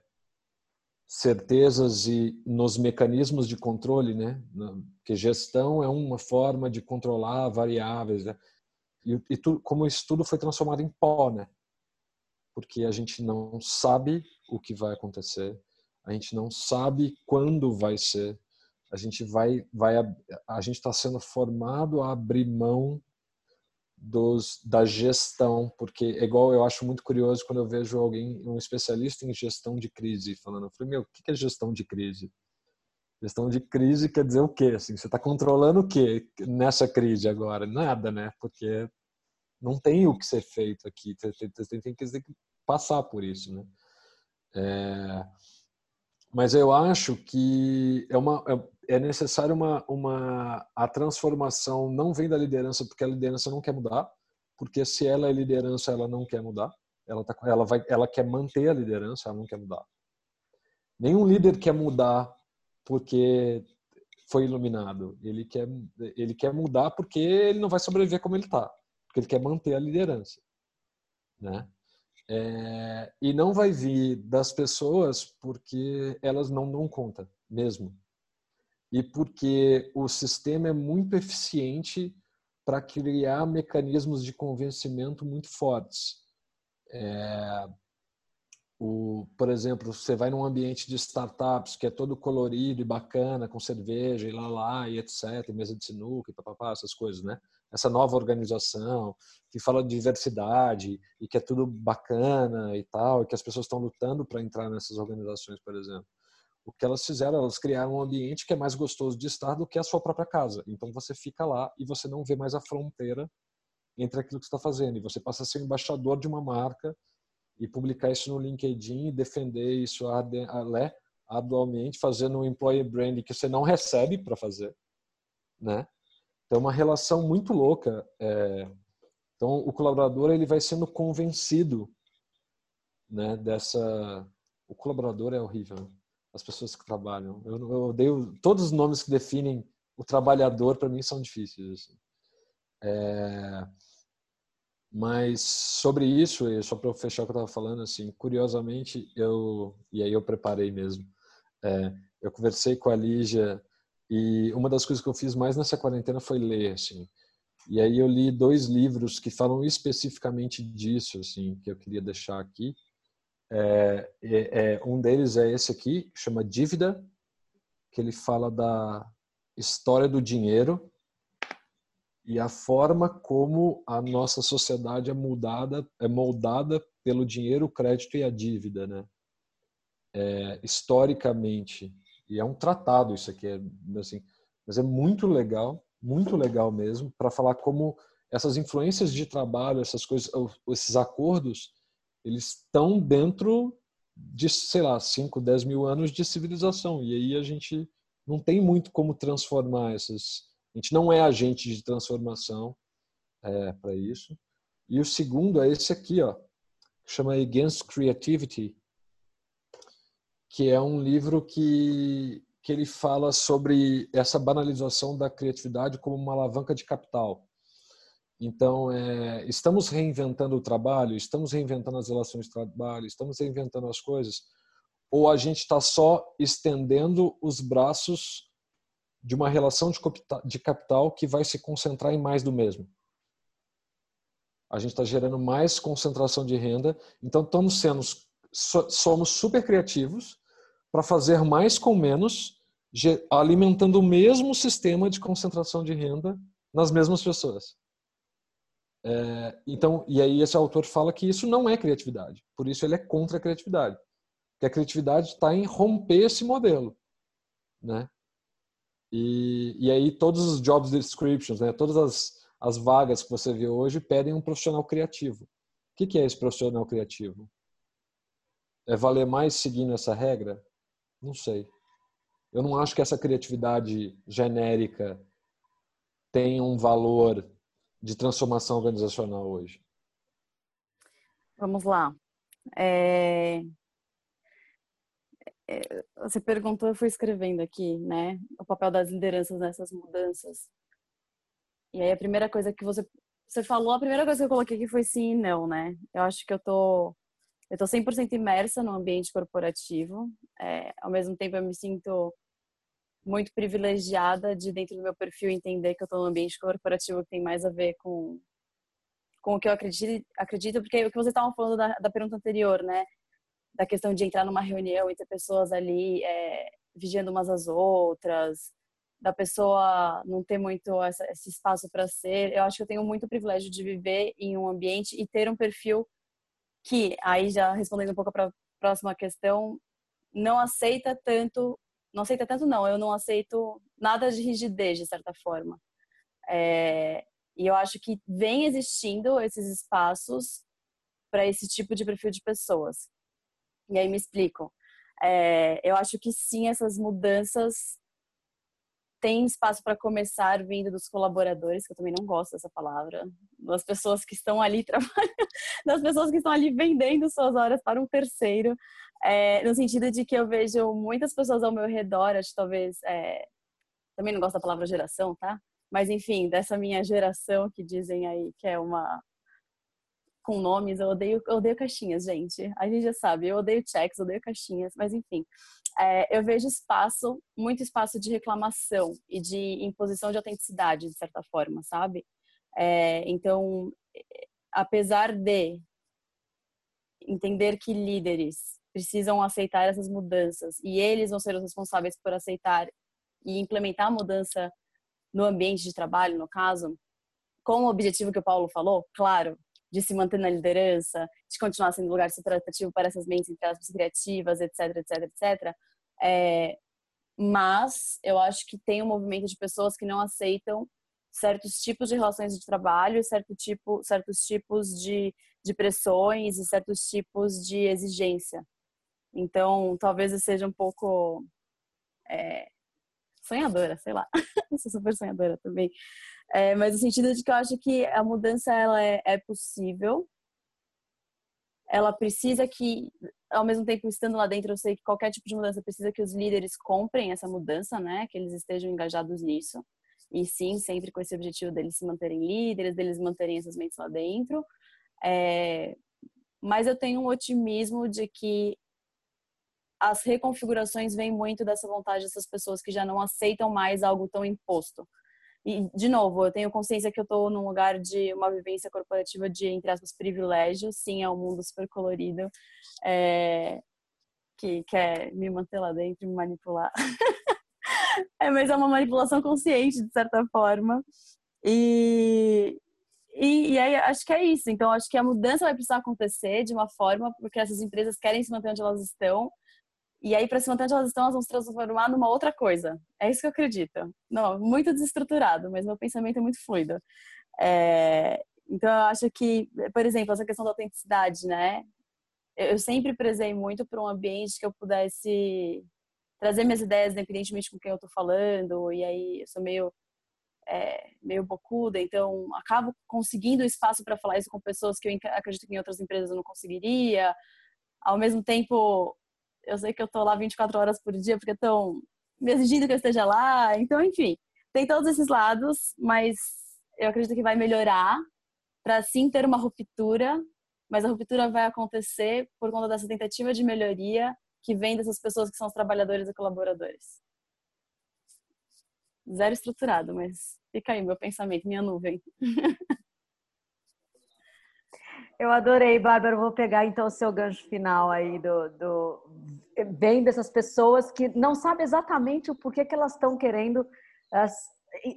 certezas e nos mecanismos de controle, né? Que gestão é uma forma de controlar variáveis, né? e, e tu, como isso tudo foi transformado em pó, né? Porque a gente não sabe o que vai acontecer a gente não sabe quando vai ser. A gente vai, vai a gente está sendo formado a abrir mão dos, da gestão, porque é igual eu acho muito curioso quando eu vejo alguém, um especialista em gestão de crise, falando, eu falei, meu, o que é gestão de crise? Gestão de crise quer dizer o quê? Assim, você está controlando o quê nessa crise agora? Nada, né? Porque não tem o que ser feito aqui, tem, tem, tem que passar por isso, né? É, mas eu acho que é, uma, é, é necessário uma, uma a transformação não vem da liderança porque a liderança não quer mudar porque se ela é liderança ela não quer mudar. Ela tá, ela vai ela quer manter a liderança ela não quer mudar. Nenhum líder quer mudar porque foi iluminado. Ele quer ele quer mudar porque ele não vai sobreviver como ele está porque ele quer manter a liderança né é, e não vai vir das pessoas porque elas não dão conta mesmo. E porque o sistema é muito eficiente para criar mecanismos de convencimento muito fortes. É, o, por exemplo, você vai num ambiente de startups que é todo colorido e bacana, com cerveja e lá lá e etc, mesa de sinuca e papapá, essas coisas, né? Essa nova organização que fala de diversidade e que é tudo bacana e tal, e que as pessoas estão lutando para entrar nessas organizações, por exemplo. O que elas fizeram, elas criaram um ambiente que é mais gostoso de estar do que a sua própria casa. Então você fica lá e você não vê mais a fronteira entre aquilo que está fazendo. E você passa a ser embaixador de uma marca e publicar isso no LinkedIn e defender isso atualmente, fazendo um employer branding que você não recebe para fazer, né? Então, é uma relação muito louca. É... Então, o colaborador ele vai sendo convencido né, dessa. O colaborador é horrível. Né? As pessoas que trabalham. Eu, eu odeio. Todos os nomes que definem o trabalhador, para mim, são difíceis. Assim. É... Mas sobre isso, só para eu fechar o que eu estava falando, assim, curiosamente, eu e aí eu preparei mesmo. É, eu conversei com a Lígia e uma das coisas que eu fiz mais nessa quarentena foi ler, assim. E aí eu li dois livros que falam especificamente disso, assim, que eu queria deixar aqui. É, é, é, um deles é esse aqui, chama Dívida, que ele fala da história do dinheiro e a forma como a nossa sociedade é mudada, é moldada pelo dinheiro, o crédito e a dívida, né? É, historicamente e é um tratado isso aqui, é, assim, mas é muito legal, muito legal mesmo, para falar como essas influências de trabalho, essas coisas, esses acordos, eles estão dentro de, sei lá, 5, 10 mil anos de civilização. E aí a gente não tem muito como transformar essas. A gente não é agente de transformação. é, para isso. E o segundo é esse aqui, ó, que chama Against Creativity, que é um livro que, que ele fala sobre essa banalização da criatividade como uma alavanca de capital. Então, é, estamos reinventando o trabalho, estamos reinventando as relações de trabalho, estamos reinventando as coisas, ou a gente está só estendendo os braços de uma relação de capital que vai se concentrar em mais do mesmo? A gente está gerando mais concentração de renda, então estamos sendo somos super criativos para fazer mais com menos, alimentando o mesmo sistema de concentração de renda nas mesmas pessoas. É, então, e aí esse autor fala que isso não é criatividade. Por isso ele é contra a criatividade. Que a criatividade está em romper esse modelo, né? E, e aí todos os job descriptions, né? Todas as, as vagas que você vê hoje pedem um profissional criativo. O que, que é esse profissional criativo? É valer mais seguindo essa regra? Não sei. Eu não acho que essa criatividade genérica tem um valor de transformação organizacional hoje? Vamos lá. É... é você perguntou, eu fui escrevendo aqui, né? O papel das lideranças nessas mudanças. E aí a primeira coisa que você você falou, a primeira coisa que eu coloquei aqui foi sim e não, né? Eu acho que eu tô eu tô 100% imersa no ambiente corporativo. É, ao mesmo tempo eu me sinto muito privilegiada de dentro do meu perfil entender que eu estou num ambiente corporativo que tem mais a ver com com o que eu acredito, acredito porque o que você estava falando da, da, pergunta anterior, né, da questão de entrar numa reunião e ter pessoas ali é, vigiando umas às outras, da pessoa não ter muito essa, esse espaço para ser. Eu acho que eu tenho muito privilégio de viver em um ambiente e ter um perfil que, aí já respondendo um pouco para a próxima questão, não aceita tanto não aceita tanto não, eu não aceito nada de rigidez de certa forma. É, e eu acho que vem existindo esses espaços para esse tipo de perfil de pessoas. E aí me explico. É, eu acho que sim, essas mudanças têm espaço para começar vindo dos colaboradores, que eu também não gosto dessa palavra, das pessoas que estão ali trabalhando, das pessoas que estão ali vendendo suas horas para um terceiro, é, no sentido de que eu vejo muitas pessoas ao meu redor, acho que talvez. É, também não gosto da palavra geração, tá? Mas enfim, dessa minha geração que dizem aí que é uma. Com nomes, eu odeio, eu odeio caixinhas, gente. A gente já sabe, eu odeio checks, eu odeio caixinhas, mas enfim. É, eu vejo espaço, muito espaço de reclamação e de imposição de autenticidade, de certa forma, sabe? É, então, apesar de entender que líderes precisam aceitar essas mudanças e eles vão ser os responsáveis por aceitar e implementar a mudança no ambiente de trabalho, no caso, com o objetivo que o Paulo falou, claro, de se manter na liderança, de continuar sendo lugar super atrativo para essas mentes entre aspas, criativas, etc, etc, etc. É, mas eu acho que tem um movimento de pessoas que não aceitam certos tipos de relações de trabalho, certo tipo, certos tipos de, de pressões e certos tipos de exigência. Então, talvez eu seja um pouco é, sonhadora, sei lá. eu sou super sonhadora também. É, mas no sentido de que eu acho que a mudança ela é, é possível. Ela precisa que, ao mesmo tempo estando lá dentro, eu sei que qualquer tipo de mudança precisa que os líderes comprem essa mudança, né? Que eles estejam engajados nisso. E sim, sempre com esse objetivo deles se manterem líderes, deles manterem essas mentes lá dentro. É, mas eu tenho um otimismo de que as reconfigurações vêm muito dessa vontade dessas pessoas que já não aceitam mais algo tão imposto. E, de novo, eu tenho consciência que eu estou num lugar de uma vivência corporativa de, entre aspas, privilégio. Sim, é um mundo super colorido, é, que quer me manter lá dentro e me manipular. é, mas é uma manipulação consciente, de certa forma. E, e, e, aí, acho que é isso. Então, acho que a mudança vai precisar acontecer de uma forma, porque essas empresas querem se manter onde elas estão, e aí, para se manter onde elas estão, elas vão se transformar numa outra coisa. É isso que eu acredito. Não, muito desestruturado, mas meu pensamento é muito fluido. É, então, eu acho que, por exemplo, essa questão da autenticidade, né? Eu sempre prezei muito para um ambiente que eu pudesse trazer minhas ideias, independentemente com quem eu estou falando. E aí, eu sou meio é, meio bocuda, então acabo conseguindo espaço para falar isso com pessoas que eu acredito que em outras empresas eu não conseguiria. Ao mesmo tempo, eu sei que eu estou lá 24 horas por dia porque estão me exigindo que eu esteja lá. Então, enfim, tem todos esses lados, mas eu acredito que vai melhorar para sim ter uma ruptura, mas a ruptura vai acontecer por conta dessa tentativa de melhoria que vem dessas pessoas que são os trabalhadores e colaboradores. Zero estruturado, mas fica aí meu pensamento, minha nuvem. Eu adorei, Bárbara. Vou pegar então o seu gancho final aí do, do bem dessas pessoas que não sabem exatamente o porquê que elas estão querendo as,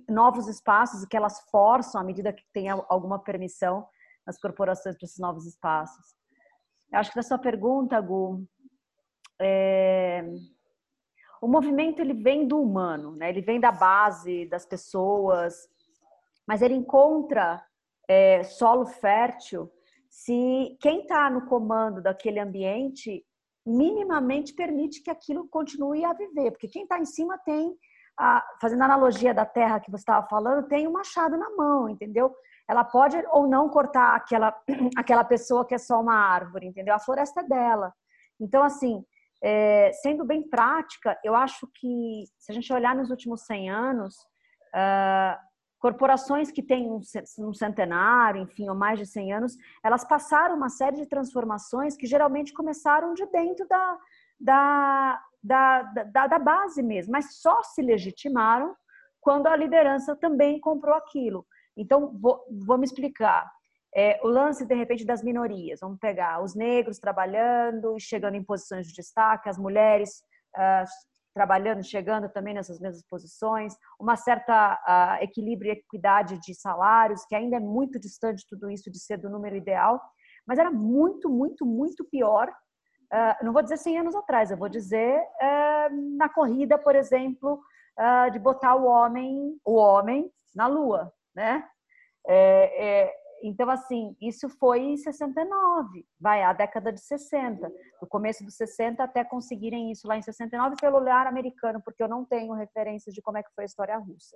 novos espaços e que elas forçam à medida que tem alguma permissão nas corporações para esses novos espaços. Eu acho que da sua pergunta, Gu, é... o movimento ele vem do humano, né? Ele vem da base das pessoas, mas ele encontra é, solo fértil se quem está no comando daquele ambiente minimamente permite que aquilo continue a viver, porque quem está em cima tem, a, fazendo a analogia da terra que você estava falando, tem um machado na mão, entendeu? Ela pode ou não cortar aquela, aquela pessoa que é só uma árvore, entendeu? A floresta é dela. Então, assim, é, sendo bem prática, eu acho que se a gente olhar nos últimos 100 anos, uh, corporações que têm um centenário, enfim, ou mais de 100 anos, elas passaram uma série de transformações que geralmente começaram de dentro da, da, da, da, da base mesmo, mas só se legitimaram quando a liderança também comprou aquilo. Então, vou, vou me explicar. É, o lance, de repente, das minorias. Vamos pegar os negros trabalhando e chegando em posições de destaque, as mulheres uh, trabalhando, chegando também nessas mesmas posições, uma certa uh, equilíbrio e equidade de salários, que ainda é muito distante tudo isso de ser do número ideal, mas era muito, muito, muito pior. Uh, não vou dizer 100 anos atrás, eu vou dizer uh, na corrida, por exemplo, de botar o homem, o homem na lua, né? É, é, então, assim, isso foi em 69, vai, a década de 60, do começo dos 60 até conseguirem isso lá em 69 pelo olhar americano, porque eu não tenho referências de como é que foi a história russa,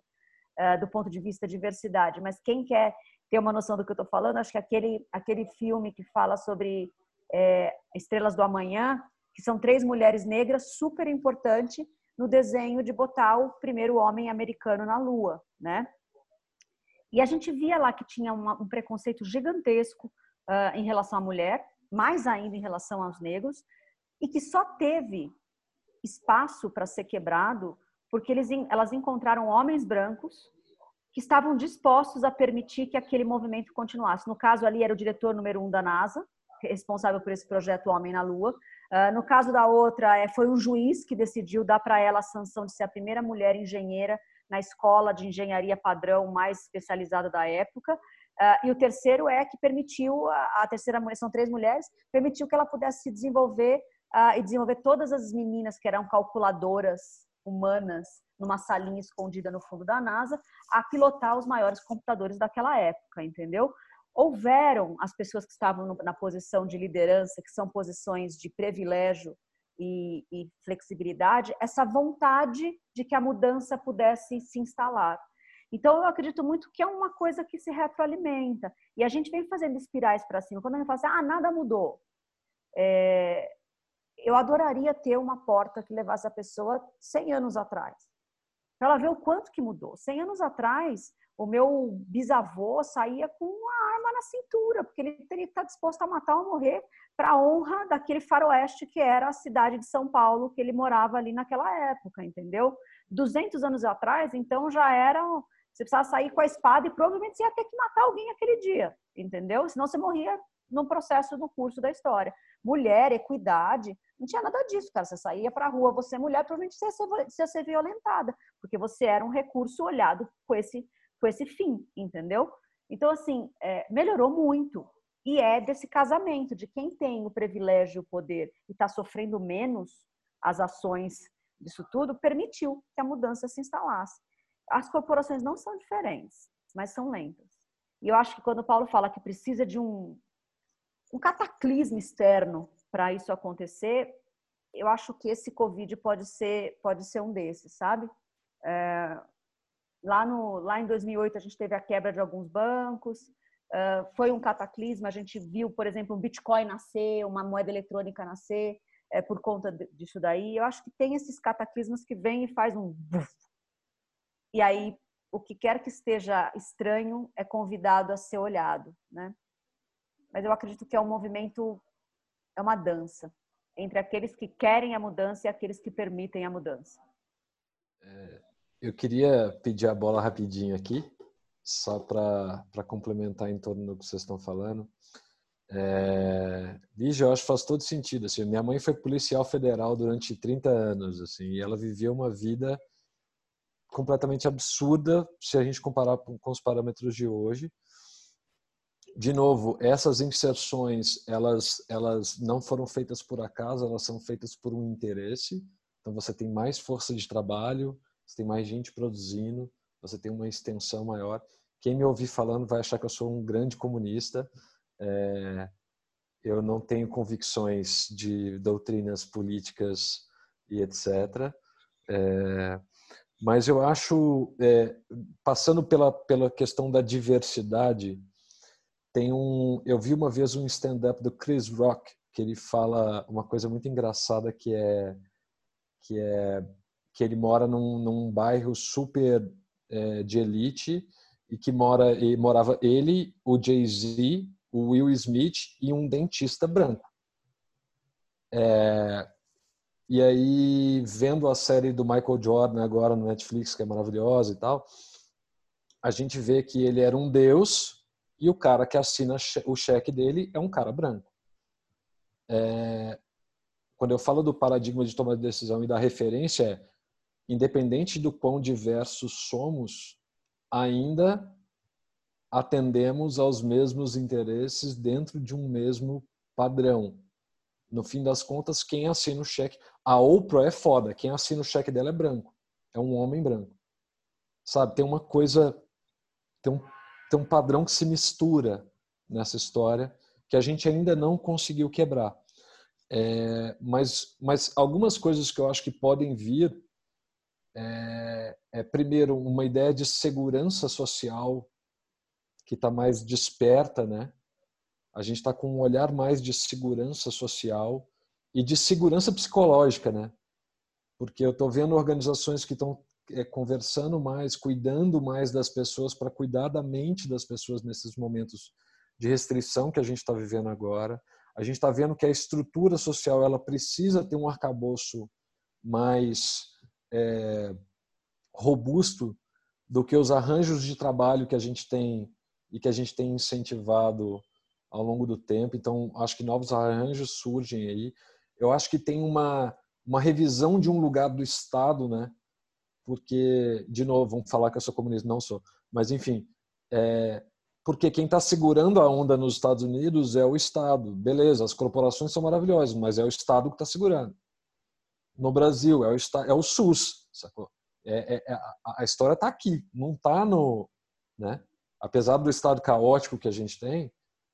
uh, do ponto de vista de diversidade. Mas quem quer ter uma noção do que eu estou falando, acho que aquele, aquele filme que fala sobre é, Estrelas do Amanhã, que são três mulheres negras, super importante no desenho de botar o primeiro homem americano na Lua, né? E a gente via lá que tinha uma, um preconceito gigantesco uh, em relação à mulher, mais ainda em relação aos negros, e que só teve espaço para ser quebrado porque eles, elas encontraram homens brancos que estavam dispostos a permitir que aquele movimento continuasse. No caso ali era o diretor número um da NASA, responsável por esse projeto Homem na Lua. Uh, no caso da outra, é, foi um juiz que decidiu dar para ela a sanção de ser a primeira mulher engenheira na escola de engenharia padrão mais especializada da época. Uh, e o terceiro é que permitiu, a, terceira mulher, são três mulheres, permitiu que ela pudesse se desenvolver uh, e desenvolver todas as meninas que eram calculadoras humanas numa salinha escondida no fundo da NASA, a pilotar os maiores computadores daquela época, entendeu? Houveram as pessoas que estavam na posição de liderança, que são posições de privilégio e, e flexibilidade, essa vontade de que a mudança pudesse se instalar. Então, eu acredito muito que é uma coisa que se retroalimenta. E a gente vem fazendo espirais para cima. Quando a gente fala assim, ah, nada mudou. É... Eu adoraria ter uma porta que levasse a pessoa 100 anos atrás. Para ela ver o quanto que mudou. 100 anos atrás, o meu bisavô saía com uma arma na cintura, porque ele teria que estar disposto a matar ou morrer para a honra daquele faroeste que era a cidade de São Paulo, que ele morava ali naquela época, entendeu? 200 anos atrás, então já era. Você precisava sair com a espada e provavelmente você ia ter que matar alguém aquele dia, entendeu? Senão você morria no processo do curso da história. Mulher, equidade, não tinha nada disso, cara. Você saía para a rua, você é mulher, provavelmente você ia, ser, você ia ser violentada, porque você era um recurso olhado com esse com esse fim, entendeu? Então, assim, é, melhorou muito. E é desse casamento, de quem tem o privilégio, o poder e está sofrendo menos as ações disso tudo, permitiu que a mudança se instalasse. As corporações não são diferentes, mas são lentas. E eu acho que quando o Paulo fala que precisa de um, um cataclismo externo para isso acontecer, eu acho que esse Covid pode ser, pode ser um desses, sabe? É, lá, no, lá em 2008 a gente teve a quebra de alguns bancos, uh, foi um cataclisma, a gente viu, por exemplo, um Bitcoin nascer, uma moeda eletrônica nascer, é, por conta disso daí. Eu acho que tem esses cataclismos que vêm e faz um... E aí, o que quer que esteja estranho é convidado a ser olhado, né? Mas eu acredito que é um movimento, é uma dança entre aqueles que querem a mudança e aqueles que permitem a mudança. É, eu queria pedir a bola rapidinho aqui, só para complementar em torno do que vocês estão falando. É, Lígia, eu acho que faz todo sentido. Assim, minha mãe foi policial federal durante 30 anos, assim, e ela vivia uma vida completamente absurda se a gente comparar com os parâmetros de hoje. De novo, essas inserções, elas, elas não foram feitas por acaso, elas são feitas por um interesse. Então, você tem mais força de trabalho, você tem mais gente produzindo, você tem uma extensão maior. Quem me ouvir falando vai achar que eu sou um grande comunista, é, eu não tenho convicções de doutrinas políticas e etc. É, mas eu acho, é, passando pela, pela questão da diversidade, tem um, eu vi uma vez um stand-up do Chris Rock que ele fala uma coisa muito engraçada que é que é que ele mora num, num bairro super é, de elite e que mora e morava ele, o Jay Z, o Will Smith e um dentista branco. É, e aí, vendo a série do Michael Jordan agora no Netflix, que é maravilhosa e tal, a gente vê que ele era um deus e o cara que assina o cheque dele é um cara branco. É, quando eu falo do paradigma de tomada de decisão e da referência, é, independente do quão diversos somos, ainda atendemos aos mesmos interesses dentro de um mesmo padrão. No fim das contas, quem assina o cheque. A Oprah é foda. Quem assina o cheque dela é branco. É um homem branco. Sabe? Tem uma coisa. Tem um, tem um padrão que se mistura nessa história que a gente ainda não conseguiu quebrar. É, mas, mas algumas coisas que eu acho que podem vir é, é primeiro, uma ideia de segurança social que está mais desperta, né? A gente está com um olhar mais de segurança social e de segurança psicológica, né? Porque eu estou vendo organizações que estão é, conversando mais, cuidando mais das pessoas para cuidar da mente das pessoas nesses momentos de restrição que a gente está vivendo agora. A gente está vendo que a estrutura social ela precisa ter um arcabouço mais é, robusto do que os arranjos de trabalho que a gente tem e que a gente tem incentivado ao longo do tempo. Então, acho que novos arranjos surgem aí. Eu acho que tem uma, uma revisão de um lugar do Estado, né? Porque, de novo, vamos falar que eu sou comunista, não sou. Mas, enfim, é, porque quem está segurando a onda nos Estados Unidos é o Estado. Beleza, as corporações são maravilhosas, mas é o Estado que está segurando. No Brasil, é o, é o SUS, sacou? É, é, é a, a história está aqui, não está no... Né? apesar do estado caótico que a gente tem,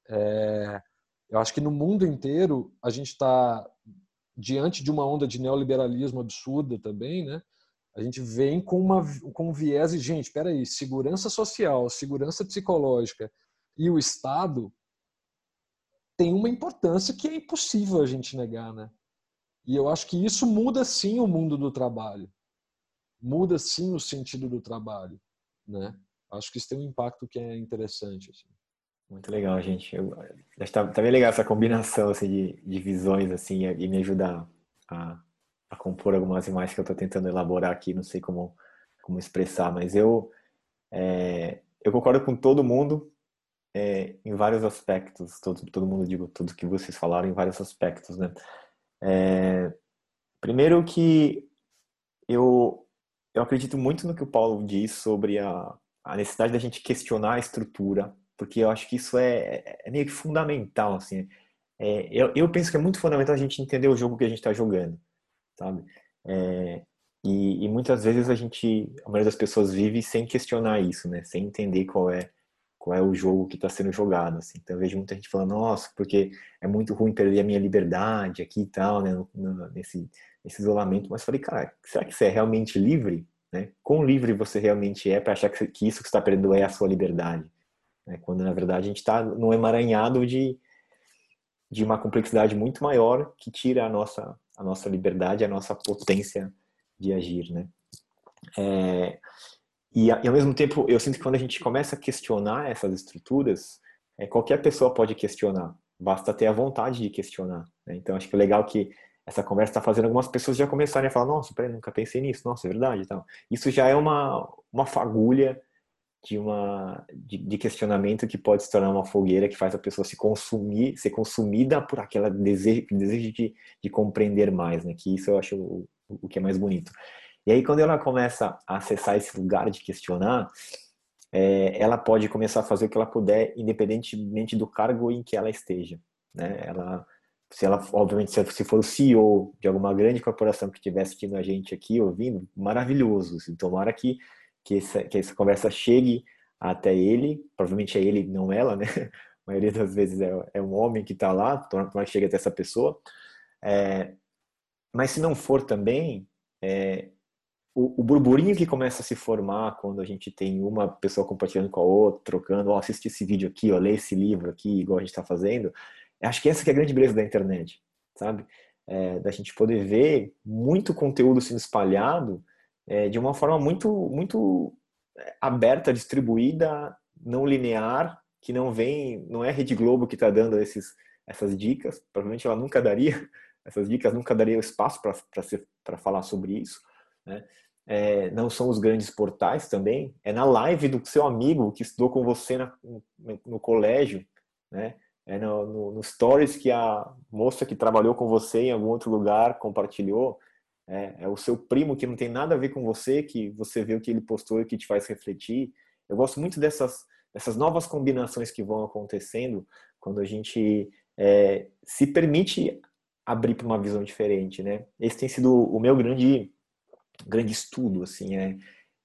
é, eu acho que no mundo inteiro a gente está diante de uma onda de neoliberalismo absurda também, né? A gente vem com uma com um viés e gente, espera aí, segurança social, segurança psicológica e o Estado tem uma importância que é impossível a gente negar, né? E eu acho que isso muda sim o mundo do trabalho, muda sim o sentido do trabalho, né? acho que isso tem um impacto que é interessante. Assim. Muito legal, gente. Eu, tá, tá bem legal essa combinação assim, de, de visões assim, e me ajudar a, a compor algumas imagens que eu estou tentando elaborar aqui. Não sei como, como expressar, mas eu, é, eu concordo com todo mundo é, em vários aspectos. Todo, todo mundo, digo, tudo que vocês falaram em vários aspectos. Né? É, primeiro que eu, eu acredito muito no que o Paulo diz sobre a, a necessidade da gente questionar a estrutura, porque eu acho que isso é, é meio que fundamental, assim. É, eu, eu penso que é muito fundamental a gente entender o jogo que a gente está jogando, sabe? É, e, e, muitas vezes a gente, a maioria das pessoas vive sem questionar isso, né? Sem entender qual é qual é o jogo que está sendo jogado, assim. Então eu vejo muita gente falando, nossa, porque é muito ruim perder a minha liberdade aqui e tal, né? Nesse, nesse isolamento. Mas falei, cara, será que você é realmente livre? Né? Quão livre você realmente é para achar que, que isso que está perdendo é a sua liberdade? Né? Quando, na verdade, a gente está num emaranhado de, de uma complexidade muito maior que tira a nossa, a nossa liberdade, a nossa potência de agir. Né? É, e, e, ao mesmo tempo, eu sinto que quando a gente começa a questionar essas estruturas, é, qualquer pessoa pode questionar, basta ter a vontade de questionar. Né? Então, acho que é legal que essa conversa está fazendo algumas pessoas já começarem a falar: nossa, peraí, nunca pensei nisso, nossa, é verdade. Então, isso já é uma, uma fagulha de, uma, de, de, questionamento que pode se tornar uma fogueira que faz a pessoa se consumir, ser consumida por aquela desejo, desejo de, de compreender mais, né? Que isso eu acho o, o que é mais bonito. E aí, quando ela começa a acessar esse lugar de questionar, é, ela pode começar a fazer o que ela puder, independentemente do cargo em que ela esteja. Né? Ela, se ela, obviamente, se for o CEO de alguma grande corporação que estiver assistindo a gente aqui, ouvindo, maravilhoso. Assim, tomara que, que, essa, que essa conversa chegue até ele, provavelmente é ele, não ela, né? A maioria das vezes é, é um homem que está lá, tomara que chegue até essa pessoa. É, mas se não for também, é, o, o, burburinho que começa a se formar quando a gente tem uma pessoa compartilhando com a outra, trocando, ó, oh, assiste esse vídeo aqui, ó, lê esse livro aqui, igual a gente está fazendo. Acho que essa que é a grande beleza da internet, sabe? É, da gente poder ver muito conteúdo sendo espalhado é, de uma forma muito, muito é, aberta, distribuída, não linear, que não vem, não é Rede Globo que está dando esses, essas dicas, provavelmente ela nunca daria essas dicas, nunca daria espaço para falar sobre isso, né? É, não são os grandes portais também, é na live do seu amigo que estudou com você na, no, no, colégio, né? É no, no, no, stories que a moça que trabalhou com você em algum outro lugar compartilhou, é, é, o seu primo que não tem nada a ver com você, que você vê o que ele postou e que te faz refletir. Eu gosto muito dessas, dessas novas combinações que vão acontecendo quando a gente é, se permite abrir para uma visão diferente, né? Esse tem sido o meu grande grande estudo, assim, é,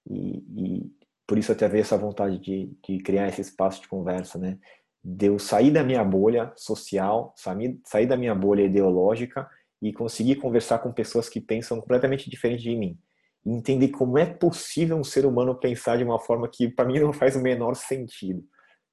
e, e por isso até veio essa vontade de, de criar esse espaço de conversa, né? De eu sair da minha bolha social, sair da minha bolha ideológica e conseguir conversar com pessoas que pensam completamente diferente de mim. E entender como é possível um ser humano pensar de uma forma que para mim não faz o menor sentido,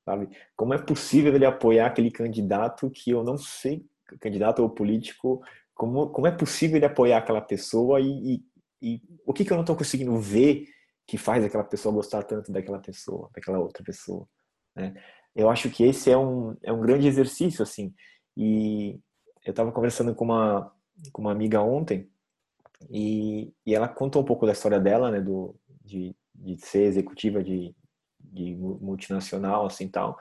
sabe? Como é possível ele apoiar aquele candidato que eu não sei, candidato ou político, como, como é possível ele apoiar aquela pessoa e, e, e o que, que eu não estou conseguindo ver que faz aquela pessoa gostar tanto daquela pessoa, daquela outra pessoa, né? Eu acho que esse é um, é um grande exercício, assim, e eu estava conversando com uma, com uma amiga ontem e, e ela contou um pouco da história dela, né, do, de, de ser executiva de, de multinacional, assim, tal,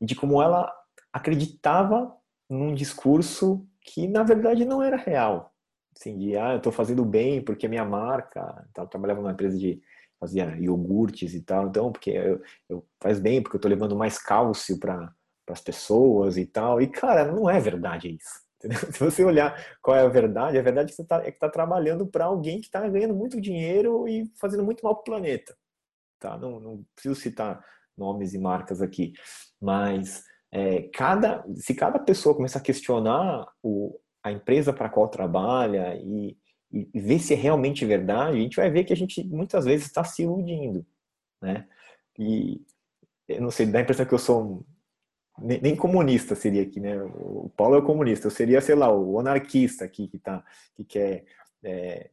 e de como ela acreditava num discurso que, na verdade, não era real, assim, de ah, eu estou fazendo bem porque minha marca, tal, eu trabalhava numa empresa de fazia iogurtes e tal, então porque eu, eu faz bem porque eu estou levando mais cálcio para as pessoas e tal. E cara, não é verdade isso. Entendeu? Se você olhar qual é a verdade, a verdade é que você está é tá trabalhando para alguém que está ganhando muito dinheiro e fazendo muito mal para o planeta. Tá? Não, não preciso citar nomes e marcas aqui, mas é, cada, se cada pessoa começar a questionar o, a empresa para qual trabalha e, e, ver se é realmente verdade, a gente vai ver que a gente muitas vezes está se iludindo, né? E eu não sei, dá a impressão que eu sou nem, nem, comunista seria aqui, né? O Paulo é o comunista, eu seria, sei lá, o anarquista aqui que tá, que quer é,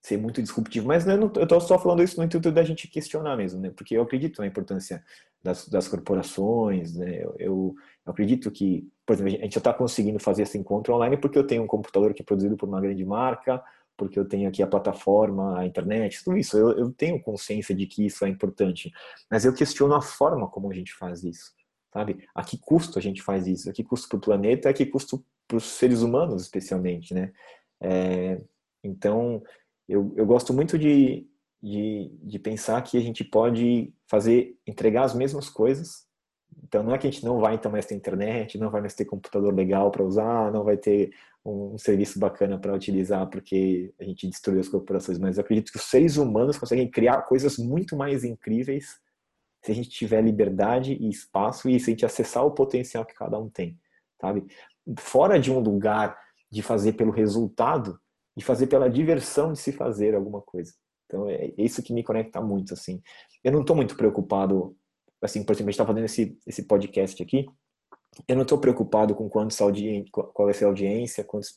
ser muito disruptivo, mas né, eu estou só falando isso no intuito da gente questionar mesmo, né? Porque eu acredito na importância das, das corporações, né? Eu, eu, eu acredito que por exemplo, a gente já está conseguindo fazer esse encontro online porque eu tenho um computador que é produzido por uma grande marca, porque eu tenho aqui a plataforma, a internet, tudo isso. Eu, eu tenho consciência de que isso é importante, mas eu questiono a forma como a gente faz isso, sabe? A que custo a gente faz isso? A que custo para o planeta? A que custo para os seres humanos, especialmente, né? É, então, eu, eu gosto muito de, de, de pensar que a gente pode fazer, entregar as mesmas coisas então não é que a gente não vai então mais ter internet, não vai mais ter computador legal para usar, não vai ter um, um serviço bacana para utilizar porque a gente destruiu as corporações, mas eu acredito que os seres humanos conseguem criar coisas muito mais incríveis se a gente tiver liberdade e espaço e se a gente acessar o potencial que cada um tem, sabe? Fora de um lugar de fazer pelo resultado e fazer pela diversão de se fazer alguma coisa, Então é isso que me conecta muito, assim. Eu não estou muito preocupado, assim, por exemplo, a gente está fazendo esse, esse podcast aqui, eu não estou preocupado com quantos qual vai ser a audiência, quantos,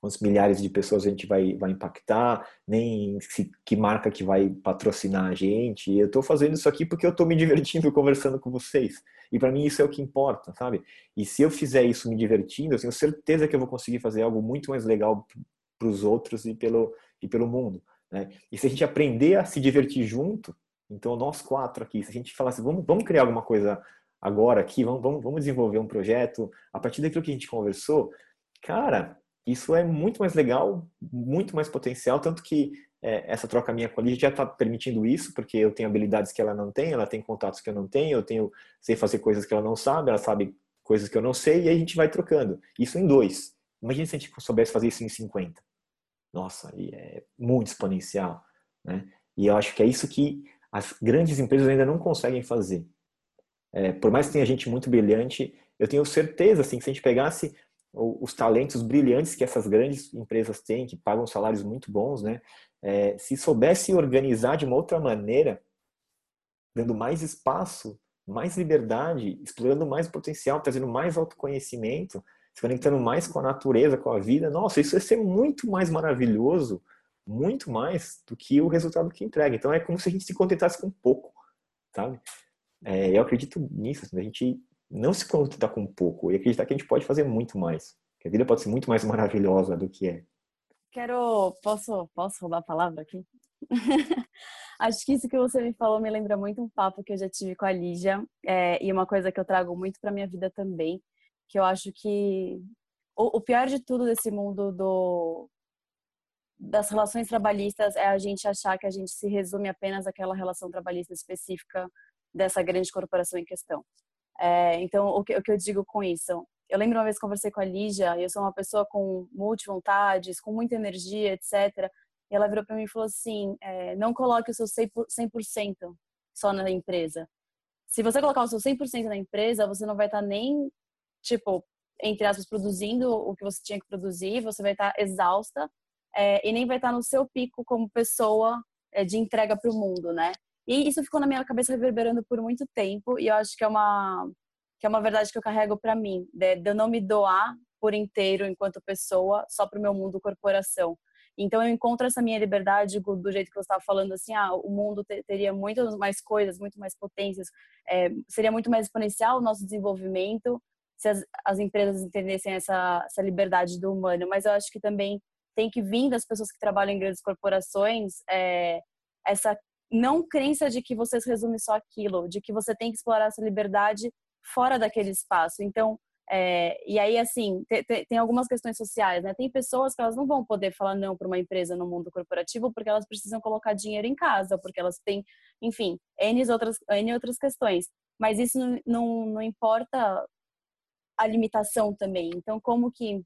quantos milhares de pessoas a gente vai, vai impactar, nem se, que marca que vai patrocinar a gente. Eu estou fazendo isso aqui porque eu estou me divertindo conversando com vocês. E para mim isso é o que importa, sabe? E se eu fizer isso me divertindo, eu tenho certeza que eu vou conseguir fazer algo muito mais legal para os outros e pelo, e pelo mundo. Né? E se a gente aprender a se divertir junto, então nós quatro aqui, se a gente falasse, vamos, vamos criar alguma coisa agora aqui, vamos, vamos, vamos desenvolver um projeto a partir daquilo que a gente conversou, cara, isso é muito mais legal, muito mais potencial, tanto que é, essa troca minha com a Lígia já está permitindo isso, porque eu tenho habilidades que ela não tem, ela tem contatos que eu não tenho, eu tenho sei fazer coisas que ela não sabe, ela sabe coisas que eu não sei, e aí a gente vai trocando. Isso em dois. Imagina se a gente soubesse fazer isso em 50. Nossa, é muito exponencial, né? E eu acho que é isso que as grandes empresas ainda não conseguem fazer. É, por mais que tenha gente muito brilhante, eu tenho certeza assim, que se a gente pegasse os talentos brilhantes que essas grandes empresas têm, que pagam salários muito bons, né? É, se soubesse organizar de uma outra maneira, dando mais espaço, mais liberdade, explorando mais potencial, trazendo mais autoconhecimento, se conectando mais com a natureza, com a vida, nossa, isso ia ser muito mais maravilhoso, muito mais do que o resultado que entrega. Então é como se a gente se contentasse com pouco, sabe? É, eu acredito nisso, assim, a gente não se contentar com pouco e acreditar que a gente pode fazer muito mais. Que a vida pode ser muito mais maravilhosa do que é. Quero, posso, posso roubar a palavra aqui? Acho que isso que você me falou me lembra muito um papo que eu já tive com a Lígia é, e uma coisa que eu trago muito para minha vida também, que eu acho que o, o pior de tudo desse mundo do das relações trabalhistas é a gente achar que a gente se resume apenas àquela relação trabalhista específica dessa grande corporação em questão. É, então, o que, o que eu digo com isso? Eu lembro uma vez que conversei com a Lígia, eu sou uma pessoa com multi-vontades, com muita energia, etc. E ela virou para mim e falou assim: é, não coloque o seu 100% só na empresa. Se você colocar o seu 100% na empresa, você não vai estar tá nem, tipo, entre aspas, produzindo o que você tinha que produzir, você vai estar exausta é, e nem vai estar no seu pico como pessoa é, de entrega para o mundo, né? E isso ficou na minha cabeça reverberando por muito tempo e eu acho que é uma que é uma verdade que eu carrego para mim, de, de eu não me doar por inteiro enquanto pessoa só para o meu mundo corporação. Então eu encontro essa minha liberdade do jeito que você estava falando assim, ah, o mundo teria muitas mais coisas, muito mais potências, é, seria muito mais exponencial o nosso desenvolvimento se as, as empresas entendessem essa, essa liberdade do humano. Mas eu acho que também tem que vir das pessoas que trabalham em grandes corporações é, essa não crença de que você resume só aquilo, de que você tem que explorar essa liberdade fora daquele espaço. Então, é, e aí, assim, tem, tem, algumas questões sociais, né? Tem pessoas que elas não vão poder falar não para uma empresa no mundo corporativo porque elas precisam colocar dinheiro em casa, porque elas têm, enfim, N outras, N outras questões. Mas isso não, não, não importa a limitação também. Então, como que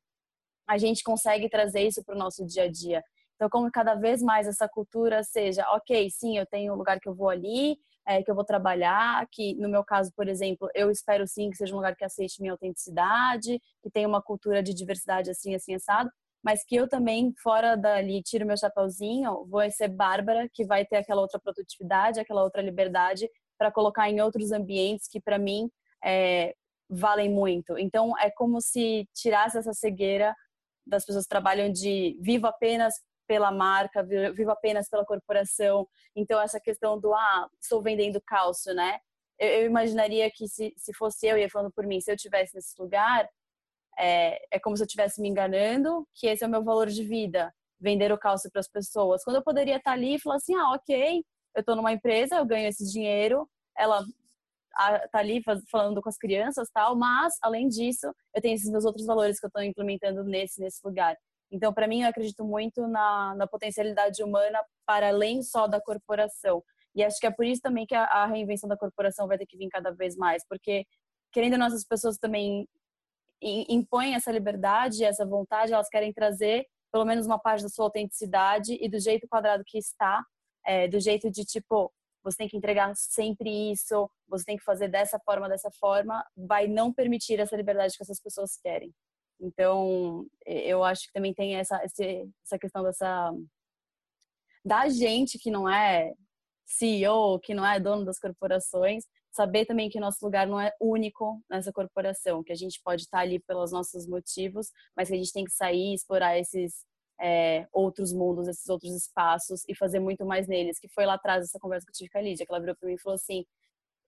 a gente consegue trazer isso para o nosso dia a dia? Então, como cada vez mais essa cultura seja, ok, sim, eu tenho um lugar que eu vou ali, é, que eu vou trabalhar, que no meu caso, por exemplo, eu espero sim que seja um lugar que aceite minha autenticidade, que tenha uma cultura de diversidade assim, assim, assado, mas que eu também, fora dali, tiro meu chapéuzinho, vou ser Bárbara, que vai ter aquela outra produtividade, aquela outra liberdade para colocar em outros ambientes que, para mim, é, valem muito. Então, é como se tirasse essa cegueira das pessoas que trabalham de vivo apenas pela marca, vivo apenas pela corporação. Então, essa questão do, ah, estou vendendo calço, né? Eu, eu imaginaria que se, se fosse eu, ia falando por mim, se eu tivesse nesse lugar, é, é como se eu estivesse me enganando, que esse é o meu valor de vida, vender o calço para as pessoas. Quando eu poderia estar ali e falar assim, ah, ok, eu estou numa empresa, eu ganho esse dinheiro, ela tá ali falando com as crianças tal, mas além disso, eu tenho esses meus outros valores que eu estou implementando nesse nesse lugar. Então, para mim, eu acredito muito na, na potencialidade humana para além só da corporação. E acho que é por isso também que a, a reinvenção da corporação vai ter que vir cada vez mais, porque querendo nossas pessoas também impõem essa liberdade, essa vontade, elas querem trazer pelo menos uma parte da sua autenticidade e do jeito quadrado que está, é, do jeito de tipo, você tem que entregar sempre isso, você tem que fazer dessa forma, dessa forma, vai não permitir essa liberdade que essas pessoas querem. Então, eu acho que também tem essa, essa questão dessa da gente que não é CEO, que não é dono das corporações, saber também que nosso lugar não é único nessa corporação, que a gente pode estar ali pelos nossos motivos, mas que a gente tem que sair e explorar esses é, outros mundos, esses outros espaços e fazer muito mais neles. Que foi lá atrás essa conversa que eu tive com a Lídia, que ela virou para mim e falou assim: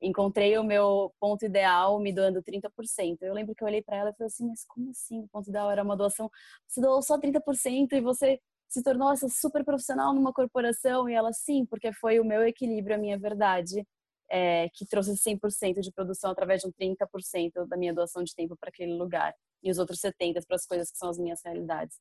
encontrei o meu ponto ideal me doando 30%. Eu lembro que eu olhei para ela e falei assim: mas como assim? O ponto ideal era uma doação, você doou só 30% e você se tornou essa super profissional numa corporação? E ela, sim, porque foi o meu equilíbrio, a minha verdade. É, que trouxe 100% de produção através de um 30% da minha doação de tempo para aquele lugar e os outros 70% para as coisas que são as minhas realidades.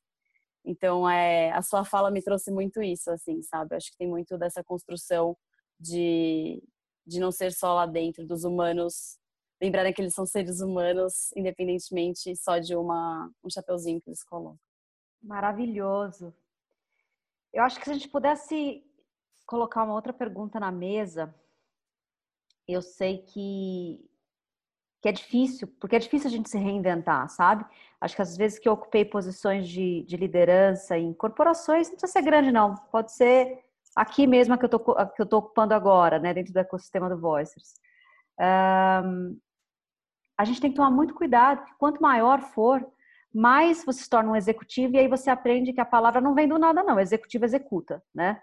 Então, é, a sua fala me trouxe muito isso, assim, sabe? Acho que tem muito dessa construção de, de não ser só lá dentro dos humanos, lembrarem que eles são seres humanos, independentemente só de uma, um chapeuzinho que eles colocam. Maravilhoso. Eu acho que se a gente pudesse colocar uma outra pergunta na mesa, eu sei que que é difícil, porque é difícil a gente se reinventar, sabe? Acho que às vezes que eu ocupei posições de, de liderança em corporações, não precisa ser grande, não. Pode ser aqui mesmo tô, que eu tô ocupando agora, né? Dentro do ecossistema do Voicers. Um, a gente tem que tomar muito cuidado, porque quanto maior for, mais você se torna um executivo e aí você aprende que a palavra não vem do nada, não. Executivo executa, né?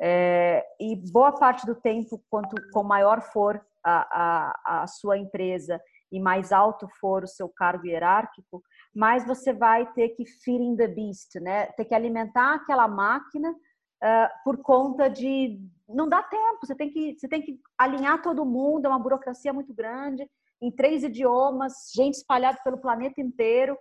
É, e boa parte do tempo, quanto com maior for a, a, a sua empresa e mais alto for o seu cargo hierárquico, mais você vai ter que feeding the beast, né? Ter que alimentar aquela máquina uh, por conta de não dá tempo. Você tem que você tem que alinhar todo mundo. É uma burocracia muito grande em três idiomas, gente espalhada pelo planeta inteiro.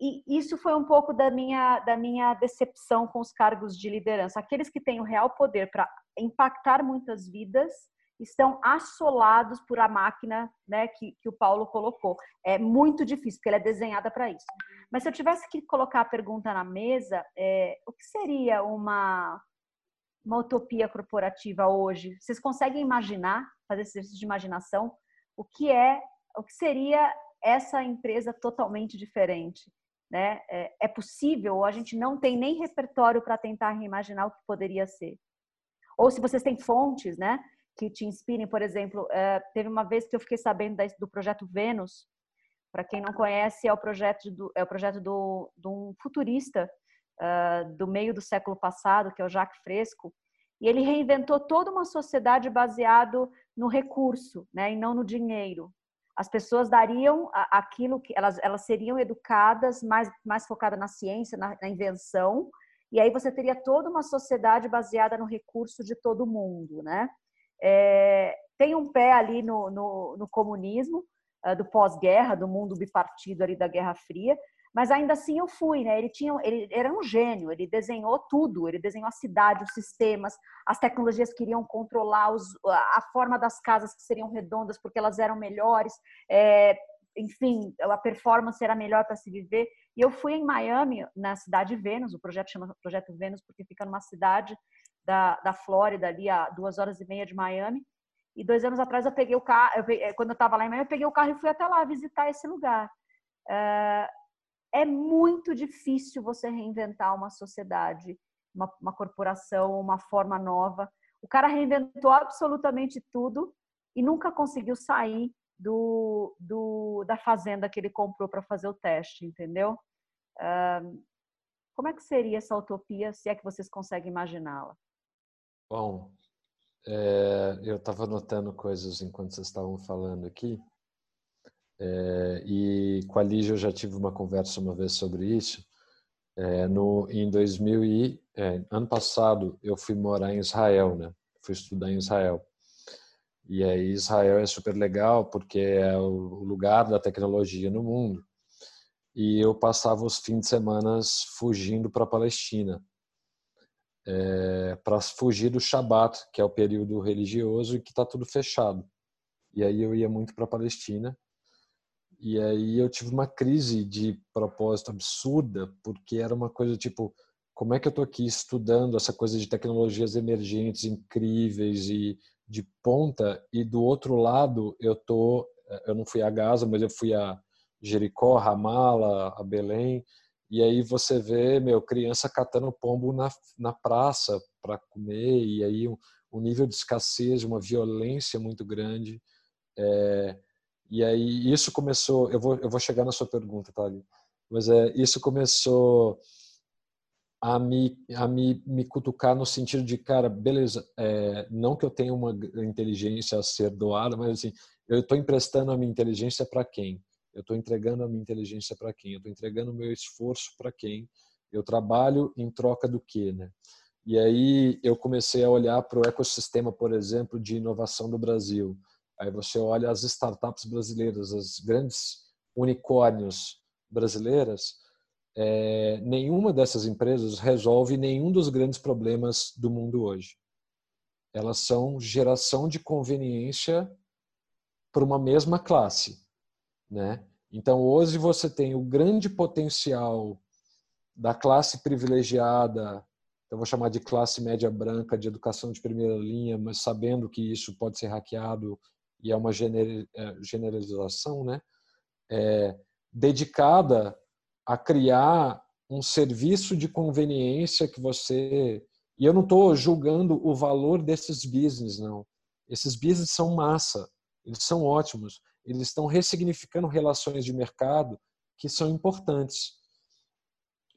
E isso foi um pouco da minha da minha decepção com os cargos de liderança. Aqueles que têm o real poder para impactar muitas vidas estão assolados por a máquina né, que, que o Paulo colocou. É muito difícil, porque ela é desenhada para isso. Mas se eu tivesse que colocar a pergunta na mesa, é, o que seria uma, uma utopia corporativa hoje? Vocês conseguem imaginar, fazer esse exercício de imaginação, o que é, o que seria essa empresa totalmente diferente? Né? É, é possível ou a gente não tem nem repertório para tentar reimaginar o que poderia ser? Ou se vocês têm fontes, né? Que te inspirem, por exemplo, é, teve uma vez que eu fiquei sabendo do projeto Vênus. Para quem não conhece, é o projeto do, é o projeto do, de um futurista uh, do meio do século passado, que é o Jacques Fresco, e ele reinventou toda uma sociedade baseado no recurso, né, e não no dinheiro. As pessoas dariam aquilo que elas, elas seriam educadas mais mais focada na ciência, na, na invenção, e aí você teria toda uma sociedade baseada no recurso de todo mundo, né? É, tem um pé ali no, no, no comunismo, uh, do pós-guerra, do mundo bipartido ali da Guerra Fria, mas ainda assim eu fui, né? Ele tinha, ele era um gênio, ele desenhou tudo, ele desenhou a cidade, os sistemas, as tecnologias que iriam controlar os, a forma das casas que seriam redondas porque elas eram melhores, é, enfim, a performance era melhor para se viver. E eu fui em Miami, na cidade Vênus, o projeto chama Projeto Vênus porque fica numa cidade da, da Flórida, ali a duas horas e meia de Miami. E dois anos atrás eu peguei o carro, eu peguei, quando eu estava lá em Miami, eu peguei o carro e fui até lá visitar esse lugar. É, é muito difícil você reinventar uma sociedade, uma, uma corporação, uma forma nova. O cara reinventou absolutamente tudo e nunca conseguiu sair do, do, da fazenda que ele comprou para fazer o teste, entendeu? Como é que seria essa utopia, se é que vocês conseguem imaginá-la? Bom, é, eu estava notando coisas enquanto vocês estavam falando aqui. É, e com a Lígia eu já tive uma conversa uma vez sobre isso. É, no, em 2000 e, é, ano passado eu fui morar em Israel, né? Fui estudar em Israel. E aí Israel é super legal porque é o lugar da tecnologia no mundo. E eu passava os fins de semana fugindo para a Palestina é, para fugir do Shabat, que é o período religioso e que está tudo fechado. E aí eu ia muito para a Palestina. E aí eu tive uma crise de propósito absurda, porque era uma coisa tipo, como é que eu estou aqui estudando essa coisa de tecnologias emergentes incríveis e de ponta e do outro lado eu tô eu não fui a Gaza, mas eu fui a Jericó, Ramala, a Belém E aí você vê, meu, criança catando pombo na, na praça para comer, e aí um, um, nível de escassez, uma violência muito grande. É, e aí isso começou, eu vou, eu vou chegar na sua pergunta, Thali, mas é, isso começou a me, a me, me cutucar no sentido de, cara, beleza, é, não que eu tenha uma inteligência a ser doada, mas assim, eu estou emprestando a minha inteligência para quem? Eu estou entregando a minha inteligência para quem? Eu estou entregando o meu esforço para quem? Eu trabalho em troca do quê, né? E aí eu comecei a olhar para o ecossistema, por exemplo, de inovação do Brasil. Aí você olha as startups brasileiras, as grandes unicórnios brasileiras, é, nenhuma dessas empresas resolve nenhum dos grandes problemas do mundo hoje. Elas são geração de conveniência para uma mesma classe, né? Então hoje você tem o grande potencial da classe privilegiada, eu vou chamar de classe média branca de educação de primeira linha, mas sabendo que isso pode ser hackeado e é uma é, generalização, né? É, dedicada a criar um serviço de conveniência que você. E eu não estou julgando o valor desses business, não. Esses business são massa, eles são ótimos, eles estão ressignificando relações de mercado que são importantes.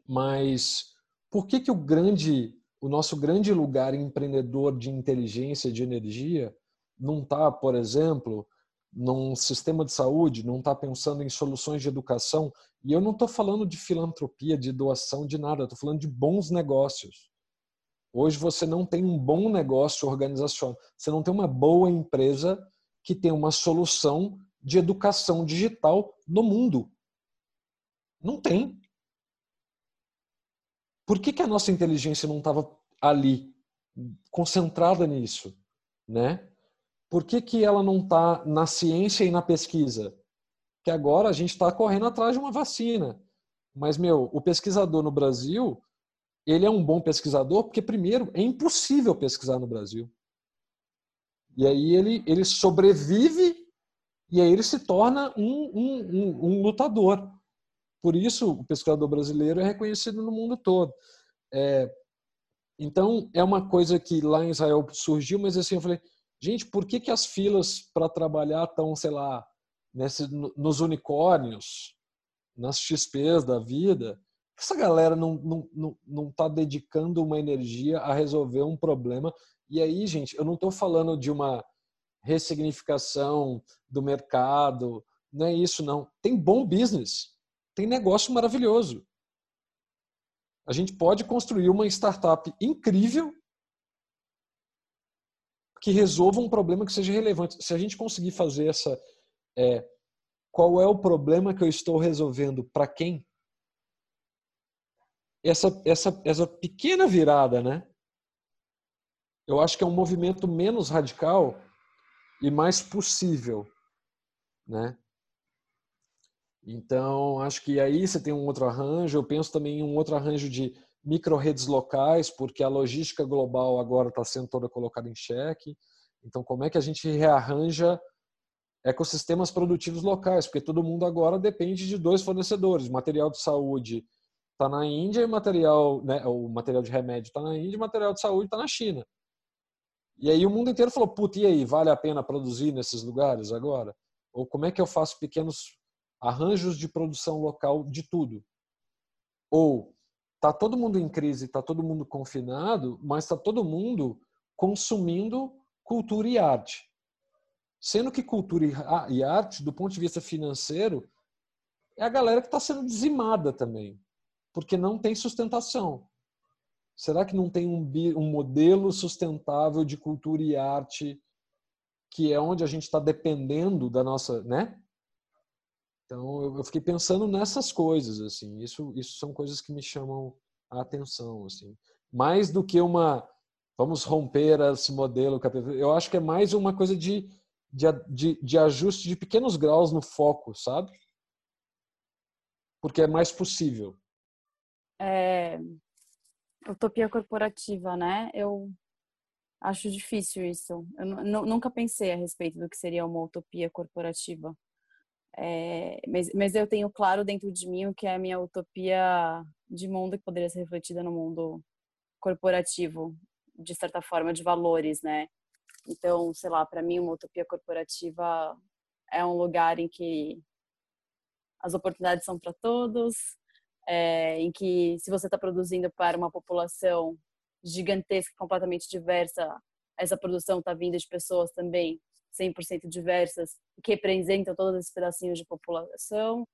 Mas por que, que o grande, o nosso grande lugar empreendedor de inteligência, de energia, não está, por exemplo, num sistema de saúde, não está pensando em soluções de educação. E eu não estou falando de filantropia, de doação, de nada, estou falando de bons negócios. Hoje você não tem um bom negócio organizacional, você não tem uma boa empresa que tem uma solução de educação digital no mundo. Não tem. Por que, que a nossa inteligência não estava ali, concentrada nisso? Né? Por que, que ela não está na ciência e na pesquisa? Que agora a gente está correndo atrás de uma vacina. Mas, meu, o pesquisador no Brasil, ele é um bom pesquisador porque, primeiro, é impossível pesquisar no Brasil. E aí ele, ele sobrevive e aí ele se torna um, um, um, um lutador. Por isso, o pesquisador brasileiro é reconhecido no mundo todo. É, então, é uma coisa que lá em Israel surgiu, mas assim, eu falei, Gente, por que, que as filas para trabalhar estão, sei lá, nesse, nos unicórnios, nas XPs da vida? Essa galera não está não, não, não tá dedicando uma energia a resolver um problema. E aí, gente, eu não estou falando de uma ressignificação do mercado, não é isso, não. Tem bom business, tem negócio maravilhoso. A gente pode construir uma startup incrível que resolva um problema que seja relevante. Se a gente conseguir fazer essa. É, qual é o problema que eu estou resolvendo para quem? Essa, essa, essa pequena virada, né? Eu acho que é um movimento menos radical e mais possível, né? Então, acho que aí você tem um outro arranjo. Eu penso também em um outro arranjo de micro-redes locais, porque a logística global agora está sendo toda colocada em xeque. Então, como é que a gente rearranja ecossistemas produtivos locais? Porque todo mundo agora depende de dois fornecedores. Material de saúde está na Índia e material, né, o material de remédio está na Índia e material de saúde está na China. E aí o mundo inteiro falou, puta, e aí, vale a pena produzir nesses lugares agora? Ou como é que eu faço pequenos arranjos de produção local de tudo? Ou Tá todo mundo em crise, tá todo mundo confinado, mas tá todo mundo consumindo cultura e arte. Sendo que cultura e arte, do ponto de vista financeiro, é a galera que está sendo dizimada também, porque não tem sustentação. Será que não tem um, um modelo sustentável de cultura e arte que é onde a gente está dependendo da nossa, né? Então eu fiquei pensando nessas coisas assim. Isso isso são coisas que me chamam a atenção assim. Mais do que uma vamos romper esse modelo eu acho que é mais uma coisa de de, de, de ajuste de pequenos graus no foco, sabe? Porque é mais possível. É, utopia corporativa, né? Eu acho difícil isso. Eu nunca pensei a respeito do que seria uma utopia corporativa. É, mas, mas eu tenho claro dentro de mim o que é a minha utopia de mundo que poderia ser refletida no mundo corporativo, de certa forma, de valores, né? Então, sei lá, para mim, uma utopia corporativa é um lugar em que as oportunidades são para todos, é, em que se você está produzindo para uma população gigantesca, completamente diversa, essa produção está vinda de pessoas também 100% diversas, que representam todos esses pedacinhos de população,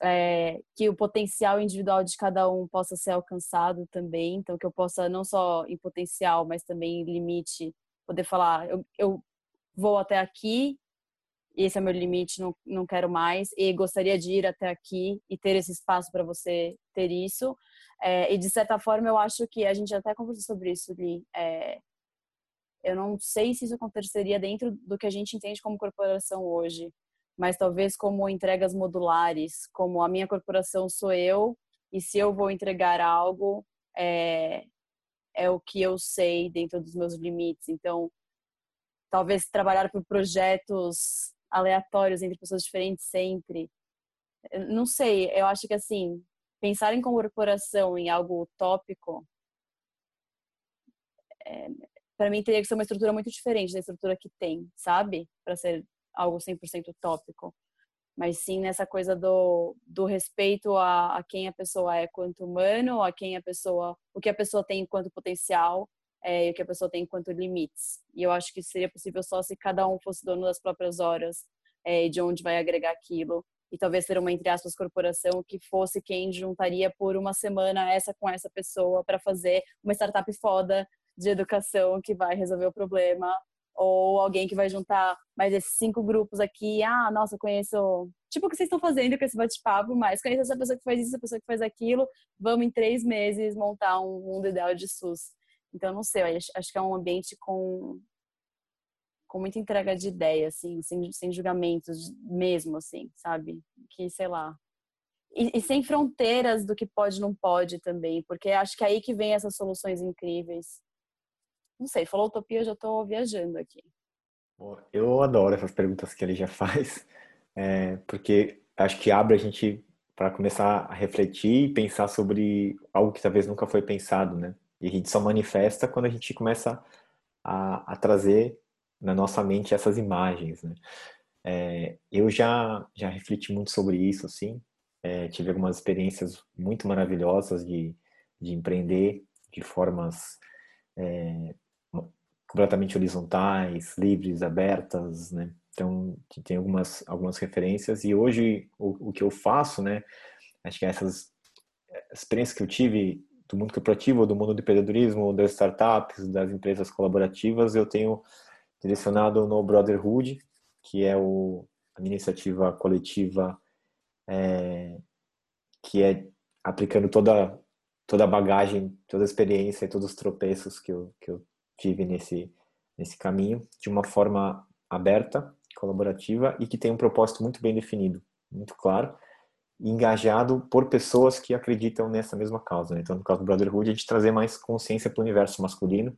é, que o potencial individual de cada um possa ser alcançado também, então que eu possa não só em potencial, mas também em limite, poder falar, eu, eu vou até aqui, esse é meu limite, não, não quero mais, e gostaria de ir até aqui e ter esse espaço para você ter isso. É, e de certa forma, eu acho que a gente até conversou sobre isso, Li. É, eu não sei se isso aconteceria dentro do que a gente entende como corporação hoje, mas talvez como entregas modulares, como a minha corporação sou eu, e se eu vou entregar algo, é, é o que eu sei dentro dos meus limites. Então, talvez trabalhar por projetos aleatórios entre pessoas diferentes sempre. Não sei, eu acho que assim, pensar em corporação em algo utópico é, para mim teria que ser uma estrutura muito diferente da estrutura que tem, sabe? Para ser algo 100% utópico. Mas sim nessa coisa do, do respeito a, a quem a pessoa é quanto humano, a quem a pessoa, o que a pessoa tem enquanto potencial é, e o que a pessoa tem enquanto limites. E eu acho que seria possível só se cada um fosse dono das próprias horas é, de onde vai agregar aquilo. E talvez ser uma, entre aspas, corporação que fosse quem juntaria por uma semana essa com essa pessoa para fazer uma startup foda de educação que vai resolver o problema, ou alguém que vai juntar mais esses cinco grupos aqui. Ah, nossa, conheço. Tipo o que vocês estão fazendo com esse bate-papo, mas conheço essa pessoa que faz isso, essa pessoa que faz aquilo. Vamos em três meses montar um mundo ideal de SUS. Então, não sei, acho, que é um ambiente com, com muita entrega de ideia, assim, sem, sem julgamentos mesmo, assim, sabe? Que, sei lá. E, e sem fronteiras do que pode e não pode também, porque acho que é aí que vem essas soluções incríveis não sei, falou utopia, eu já estou viajando aqui. Eu adoro essas perguntas que ele já faz, é, porque acho que abre a gente para começar a refletir e pensar sobre algo que talvez nunca foi pensado, né? E a gente só manifesta quando a gente começa a, a trazer na nossa mente essas imagens, né? É, eu já já refleti muito sobre isso, assim. É, tive algumas experiências muito maravilhosas de, de empreender de formas é, completamente horizontais, livres, abertas, né? Então, tem algumas, algumas referências e hoje o, o que eu faço, né? Acho que essas experiências que eu tive do mundo corporativo, do mundo do empreendedorismo, das startups, das empresas colaborativas, eu tenho direcionado no Brotherhood, que é o, a iniciativa coletiva é, que é aplicando toda toda a bagagem, toda a experiência e todos os tropeços que eu, que eu tive nesse, nesse caminho, de uma forma aberta, colaborativa e que tem um propósito muito bem definido, muito claro, engajado por pessoas que acreditam nessa mesma causa. Né? Então, no caso do Brotherhood, a gente trazer mais consciência para o universo masculino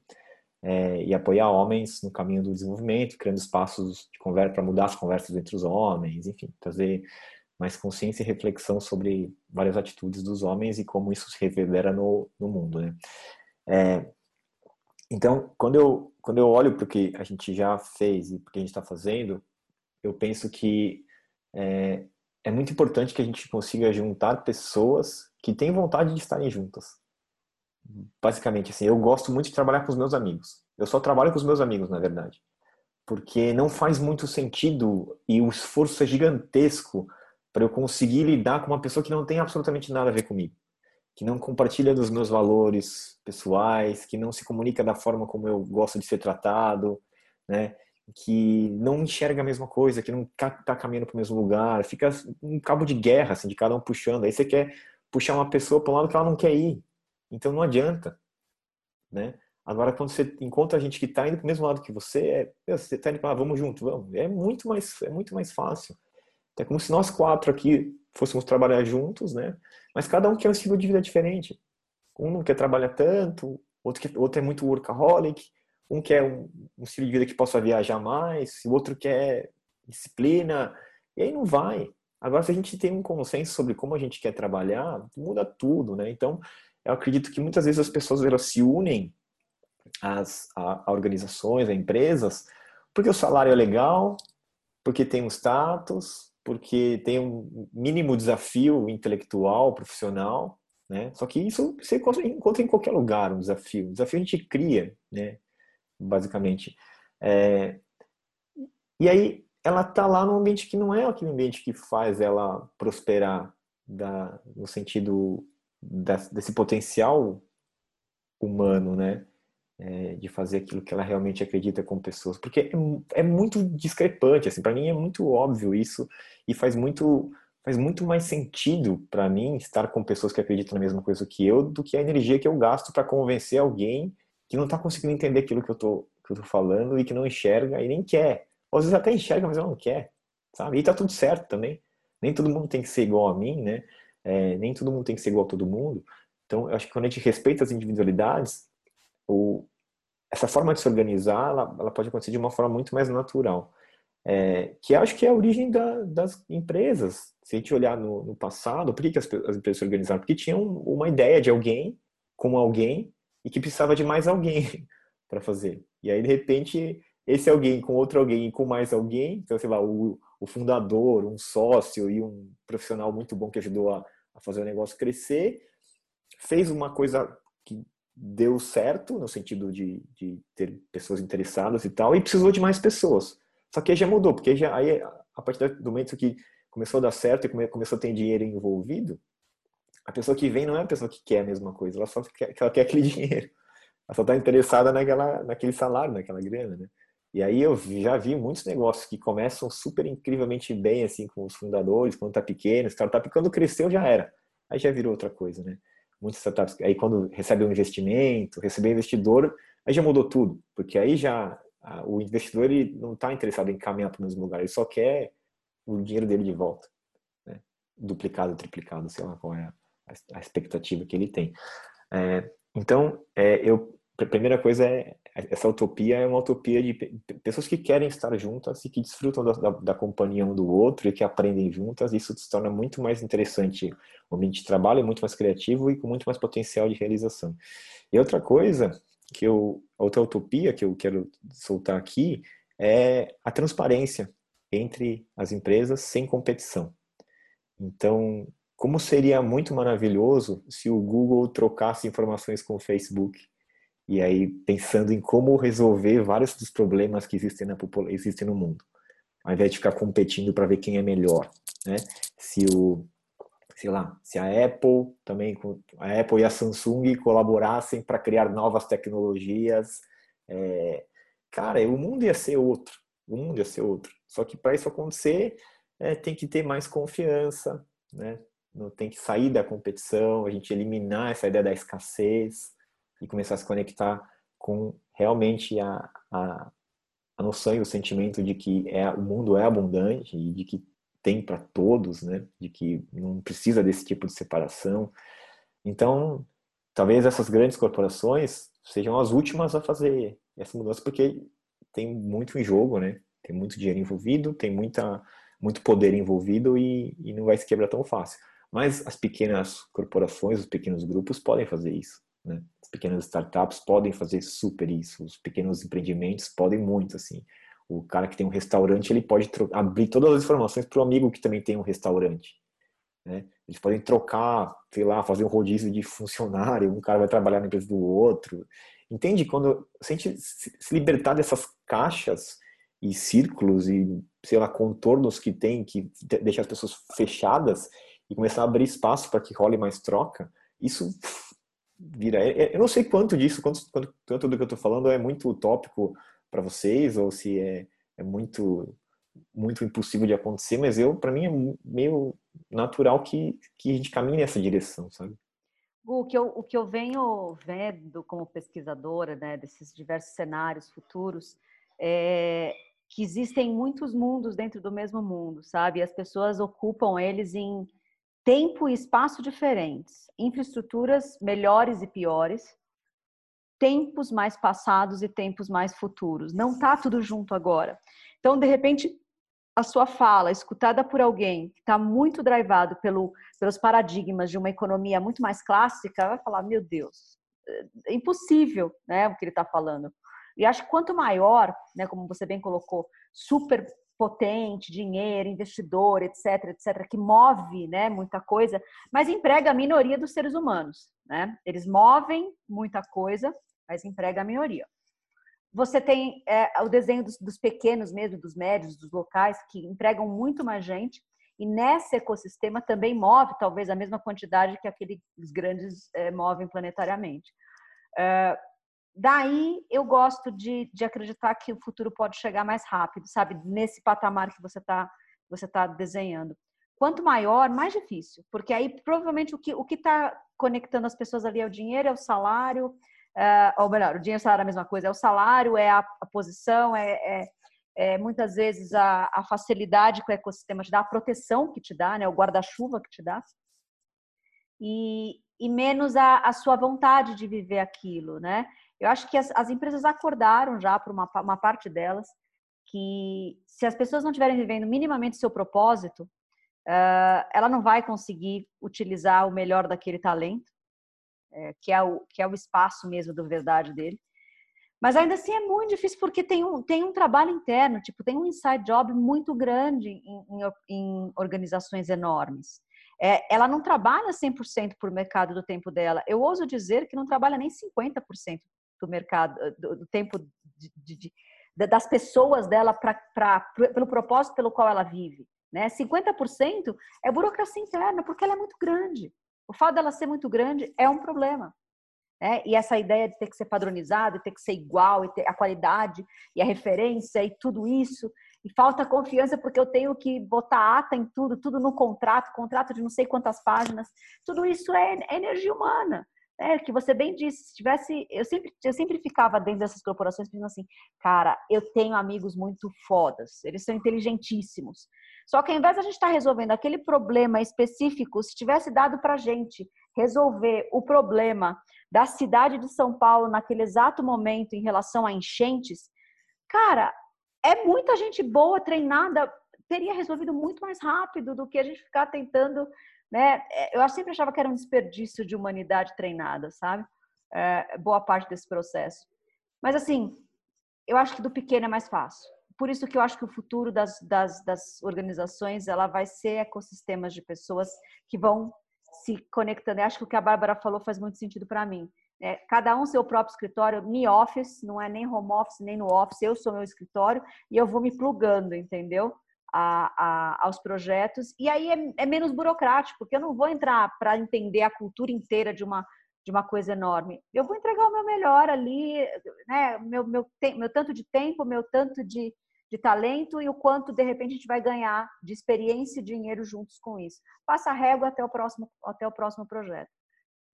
é, e apoiar homens no caminho do desenvolvimento, criando espaços de conversa para mudar as conversas entre os homens, enfim, trazer mais consciência e reflexão sobre várias atitudes dos homens e como isso se reverbera no, no mundo. Né? É, então, quando eu, quando eu olho para o que a gente já fez e para o que a gente está fazendo, eu penso que é, é muito importante que a gente consiga juntar pessoas que têm vontade de estarem juntas. Basicamente, assim, eu gosto muito de trabalhar com os meus amigos. Eu só trabalho com os meus amigos, na verdade. Porque não faz muito sentido e o esforço é gigantesco para eu conseguir lidar com uma pessoa que não tem absolutamente nada a ver comigo que não compartilha dos meus valores pessoais, que não se comunica da forma como eu gosto de ser tratado, né? Que não enxerga a mesma coisa, que não está caminhando para o mesmo lugar, fica um cabo de guerra, assim, de cada um puxando. Aí você quer puxar uma pessoa para um lado que ela não quer ir, então não adianta, né? Agora, quando você encontra gente que está indo para o mesmo lado que você, é, você está indo para vamos junto, vamos. É muito mais, é muito mais fácil. É como se nós quatro aqui fôssemos trabalhar juntos, né? Mas cada um quer um estilo de vida diferente. Um não quer trabalhar tanto, outro, quer, outro é muito workaholic, um quer um, um estilo de vida que possa viajar mais, o outro quer disciplina, E aí não vai. Agora, se a gente tem um consenso sobre como a gente quer trabalhar, muda tudo, né? Então, eu acredito que muitas vezes as pessoas elas se unem às a, a organizações, a empresas, porque o salário é legal, porque tem um status, porque tem um mínimo desafio intelectual, profissional, né? Só que isso você encontra em qualquer lugar, um desafio. Um desafio a gente cria, né? Basicamente. É... E aí ela tá lá num ambiente que não é aquele ambiente que faz ela prosperar da, no sentido da, desse potencial humano, né? É, de fazer aquilo que ela realmente acredita com pessoas, porque é, é muito discrepante, assim, para mim é muito óbvio isso e faz muito faz muito mais sentido para mim estar com pessoas que acreditam na mesma coisa que eu do que a energia que eu gasto para convencer alguém que não está conseguindo entender aquilo que eu tô falando e que não enxerga e nem quer. Ou às vezes até enxerga, mas ela não quer, sabe? E tá tudo certo também. Nem todo mundo tem que ser igual a mim, né? É, nem todo mundo tem que ser igual a todo mundo. Então, eu acho que quando a gente respeita as individualidades, o, essa forma de se organizar, ela, ela pode acontecer de uma forma muito mais natural. É, que acho que é a origem da, das empresas. Se a gente olhar no, no passado, por que, que as, as, empresas se organizaram? Porque tinham uma ideia de alguém com alguém e que precisava de mais alguém para fazer. E aí, de repente, esse alguém com outro alguém com mais alguém, então, sei lá, o, o fundador, um sócio e um profissional muito bom que ajudou a, a fazer o negócio crescer, fez uma coisa que deu certo, no sentido de, de ter pessoas interessadas e tal, e precisou de mais pessoas. Só que aí já mudou, porque já, aí, a partir do momento que começou a dar certo e começou a ter dinheiro envolvido, a pessoa que vem não é a pessoa que quer a mesma coisa, ela só quer, ela quer aquele dinheiro. Ela só está interessada naquela, naquele salário, naquela grana, né? E aí eu já vi muitos negócios que começam super incrivelmente bem, assim, com os fundadores, quando tá pequeno, startup, quando cresceu já era. Aí já virou outra coisa, né? Muitas startups, aí quando recebe um investimento, receber investidor, aí já mudou tudo, porque aí já o investidor ele não está interessado em caminhar para o mesmo lugar, ele só quer o dinheiro dele de volta, né? duplicado, triplicado, sei lá qual é a, expectativa que ele tem. É, então, é, eu a primeira coisa é essa utopia é uma utopia de pessoas que querem estar juntas e que desfrutam da, da, da, companhia um do outro e que aprendem juntas. Isso se torna muito mais interessante o ambiente de trabalho, muito mais criativo e com muito mais potencial de realização. E outra coisa que eu, outra utopia que eu quero soltar aqui é a transparência entre as empresas sem competição. Então, como seria muito maravilhoso se o Google trocasse informações com o Facebook e aí pensando em como resolver vários dos problemas que existem, na, existem no mundo, ao invés de ficar competindo para ver quem é melhor, né? Se o sei lá, se a Apple também, a Apple e a Samsung colaborassem para criar novas tecnologias, é, cara, o mundo ia ser outro, o mundo ia ser outro. Só que para isso acontecer, é, tem que ter mais confiança, né? Não tem que sair da competição, a gente eliminar essa ideia da escassez, e começar a se conectar com realmente a, a, a noção e o sentimento de que é, o mundo é abundante e de que tem para todos, né? De que não precisa desse tipo de separação. Então, talvez essas grandes corporações sejam as últimas a fazer essa mudança, porque tem muito em jogo, né? Tem muito dinheiro envolvido, tem muita, muito poder envolvido e, e não vai se quebrar tão fácil. Mas as pequenas corporações, os pequenos grupos podem fazer isso. Né? As pequenas startups podem fazer super isso, os pequenos empreendimentos podem muito, assim. O cara que tem um restaurante, ele pode abrir todas as informações para o amigo que também tem um restaurante. Né? Eles podem trocar, sei lá, fazer um rodízio de funcionário, um cara vai trabalhar na empresa do outro. Entende? Quando se a gente se libertar dessas caixas e círculos e, sei lá, contornos que tem, que deixa as pessoas fechadas e começar a abrir espaço para que role mais troca, isso vira. É, é, eu não sei quanto disso, quanto, quanto, quanto do que eu estou falando é muito utópico para vocês ou se é, é muito muito impossível de acontecer, mas eu para mim é meio natural que, que a gente caminhe nessa direção, sabe? O que, eu, o que eu venho vendo como pesquisadora, né, desses diversos cenários futuros, é que existem muitos mundos dentro do mesmo mundo, sabe? As pessoas ocupam eles em tempo e espaço diferentes, infraestruturas melhores e piores, tempos mais passados e tempos mais futuros. Não está tudo junto agora. Então, de repente, a sua fala escutada por alguém que está muito drivado pelo, pelos paradigmas de uma economia muito mais clássica, vai falar: meu Deus, é impossível, né, o que ele está falando. E acho que quanto maior, né, como você bem colocou, super potente, dinheiro, investidor, etc, etc, que move, né, muita coisa, mas emprega a minoria dos seres humanos, né? Eles movem muita coisa, mas emprega a minoria. Você tem é, o desenho dos, dos pequenos mesmo, dos médios, dos locais, que empregam muito mais gente, e nesse ecossistema também move talvez a mesma quantidade que aqueles grandes é, movem planetariamente. É, daí eu gosto de, de acreditar que o futuro pode chegar mais rápido, sabe? Nesse patamar que você está você tá desenhando. Quanto maior, mais difícil, porque aí provavelmente o que o está conectando as pessoas ali é o dinheiro, é o salário, é, ou melhor, o dinheiro e o salário é a mesma coisa, é o salário, é a, a posição, é, é, é, muitas vezes a, a, facilidade que o ecossistema te dá, a proteção que te dá, né, o guarda-chuva que te dá, e, e menos a, a, sua vontade de viver aquilo, né? Eu acho que as, as empresas acordaram já para uma, uma parte delas que se as pessoas não estiverem vivendo minimamente seu propósito, uh, ela não vai conseguir utilizar o melhor daquele talento é, que, é o, que é o espaço mesmo do verdade dele. Mas ainda assim é muito difícil porque tem um, tem um trabalho interno, tipo, tem um inside job muito grande em, em, em organizações enormes. É, ela não trabalha 100% por mercado do tempo dela. Eu ouso dizer que não trabalha nem 50% do mercado, do, do tempo de, de, das pessoas dela pra, pra, pelo propósito pelo qual ela vive. Né? 50% é burocracia interna, porque ela é muito grande. O fato dela ser muito grande é um problema. Né? E essa ideia de ter que ser padronizado, ter que ser igual, e ter a qualidade e a referência e tudo isso, e falta confiança porque eu tenho que botar ata em tudo, tudo no contrato, contrato de não sei quantas páginas. Tudo isso é, é energia humana. É, que você bem disse, se tivesse, eu sempre, eu sempre ficava dentro dessas corporações pensando assim, cara, eu tenho amigos muito fodas, eles são inteligentíssimos, só que ao invés de a gente estar tá resolvendo aquele problema específico, se tivesse dado para a gente resolver o problema da cidade de São Paulo naquele exato momento em relação a enchentes, cara, é muita gente boa, treinada, teria resolvido muito mais rápido do que a gente ficar tentando, né? É, eu sempre achava que era um desperdício de humanidade treinada, sabe? É, boa parte desse processo. Mas assim, eu acho que do pequeno é mais fácil por isso que eu acho que o futuro das, das, das organizações ela vai ser ecossistemas de pessoas que vão se conectando. Eu acho que o que a Bárbara falou faz muito sentido para mim. É, cada um seu próprio escritório, me office, não é nem home office, nem no office, eu sou meu escritório e eu vou me plugando, entendeu? A, a, aos projetos. E aí é, é menos burocrático, porque eu não vou entrar para entender a cultura inteira de uma, de uma coisa enorme. Eu vou entregar o meu melhor ali, né? Meu, meu, meu tanto de tempo, meu tanto de, de talento e o quanto de repente a gente vai ganhar de experiência e dinheiro juntos com isso. Passa a régua até o próximo até o próximo projeto.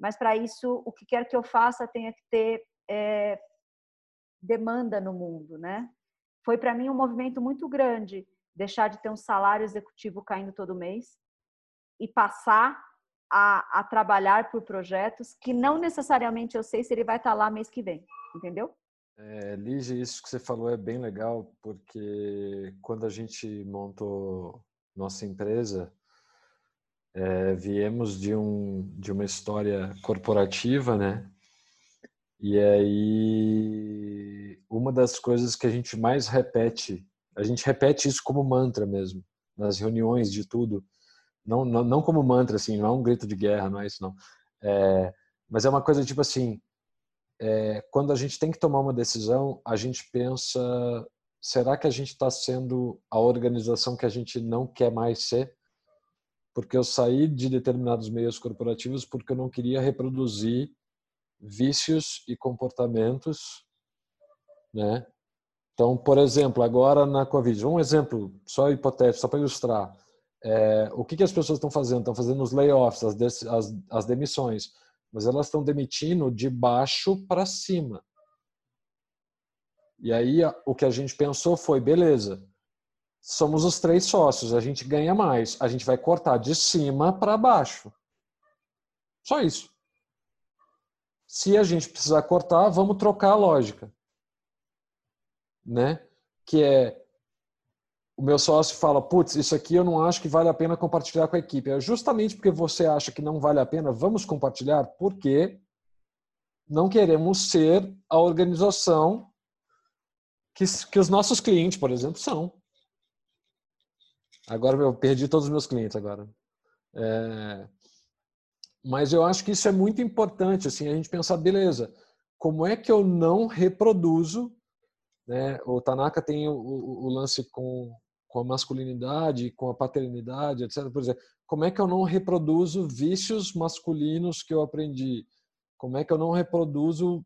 Mas para isso, o que quer que eu faça tenha que ter é, demanda no mundo, né? Foi para mim um movimento muito grande deixar de ter um salário executivo caindo todo mês e passar a, a trabalhar por projetos que não necessariamente eu sei se ele vai estar lá mês que vem, entendeu? É, Lige, isso que você falou é bem legal, porque quando a gente montou nossa empresa, é, viemos de, um, de uma história corporativa, né? E aí, uma das coisas que a gente mais repete, a gente repete isso como mantra mesmo, nas reuniões de tudo, não, não, não como mantra, assim, não é um grito de guerra, não é isso, não. É, mas é uma coisa tipo assim, é, quando a gente tem que tomar uma decisão, a gente pensa: será que a gente está sendo a organização que a gente não quer mais ser? Porque eu saí de determinados meios corporativos porque eu não queria reproduzir vícios e comportamentos, né? Então, por exemplo, agora na Covid, um exemplo só hipotético, só para ilustrar, é, o que, que as pessoas estão fazendo? Estão fazendo os layoffs, as, as, as demissões mas elas estão demitindo de baixo para cima. E aí o que a gente pensou foi, beleza, somos os três sócios, a gente ganha mais, a gente vai cortar de cima para baixo. Só isso. Se a gente precisar cortar, vamos trocar a lógica. Né? Que é o meu sócio fala, putz, isso aqui eu não acho que vale a pena compartilhar com a equipe. É justamente porque você acha que não vale a pena, vamos compartilhar, porque não queremos ser a organização que, que os nossos clientes, por exemplo, são. Agora eu perdi todos os meus clientes agora. É... Mas eu acho que isso é muito importante, assim, a gente pensar, beleza, como é que eu não reproduzo né? O Tanaka tem o, o, o lance com, com a masculinidade, com a paternidade, etc. Por exemplo, como é que eu não reproduzo vícios masculinos que eu aprendi? Como é que eu não reproduzo?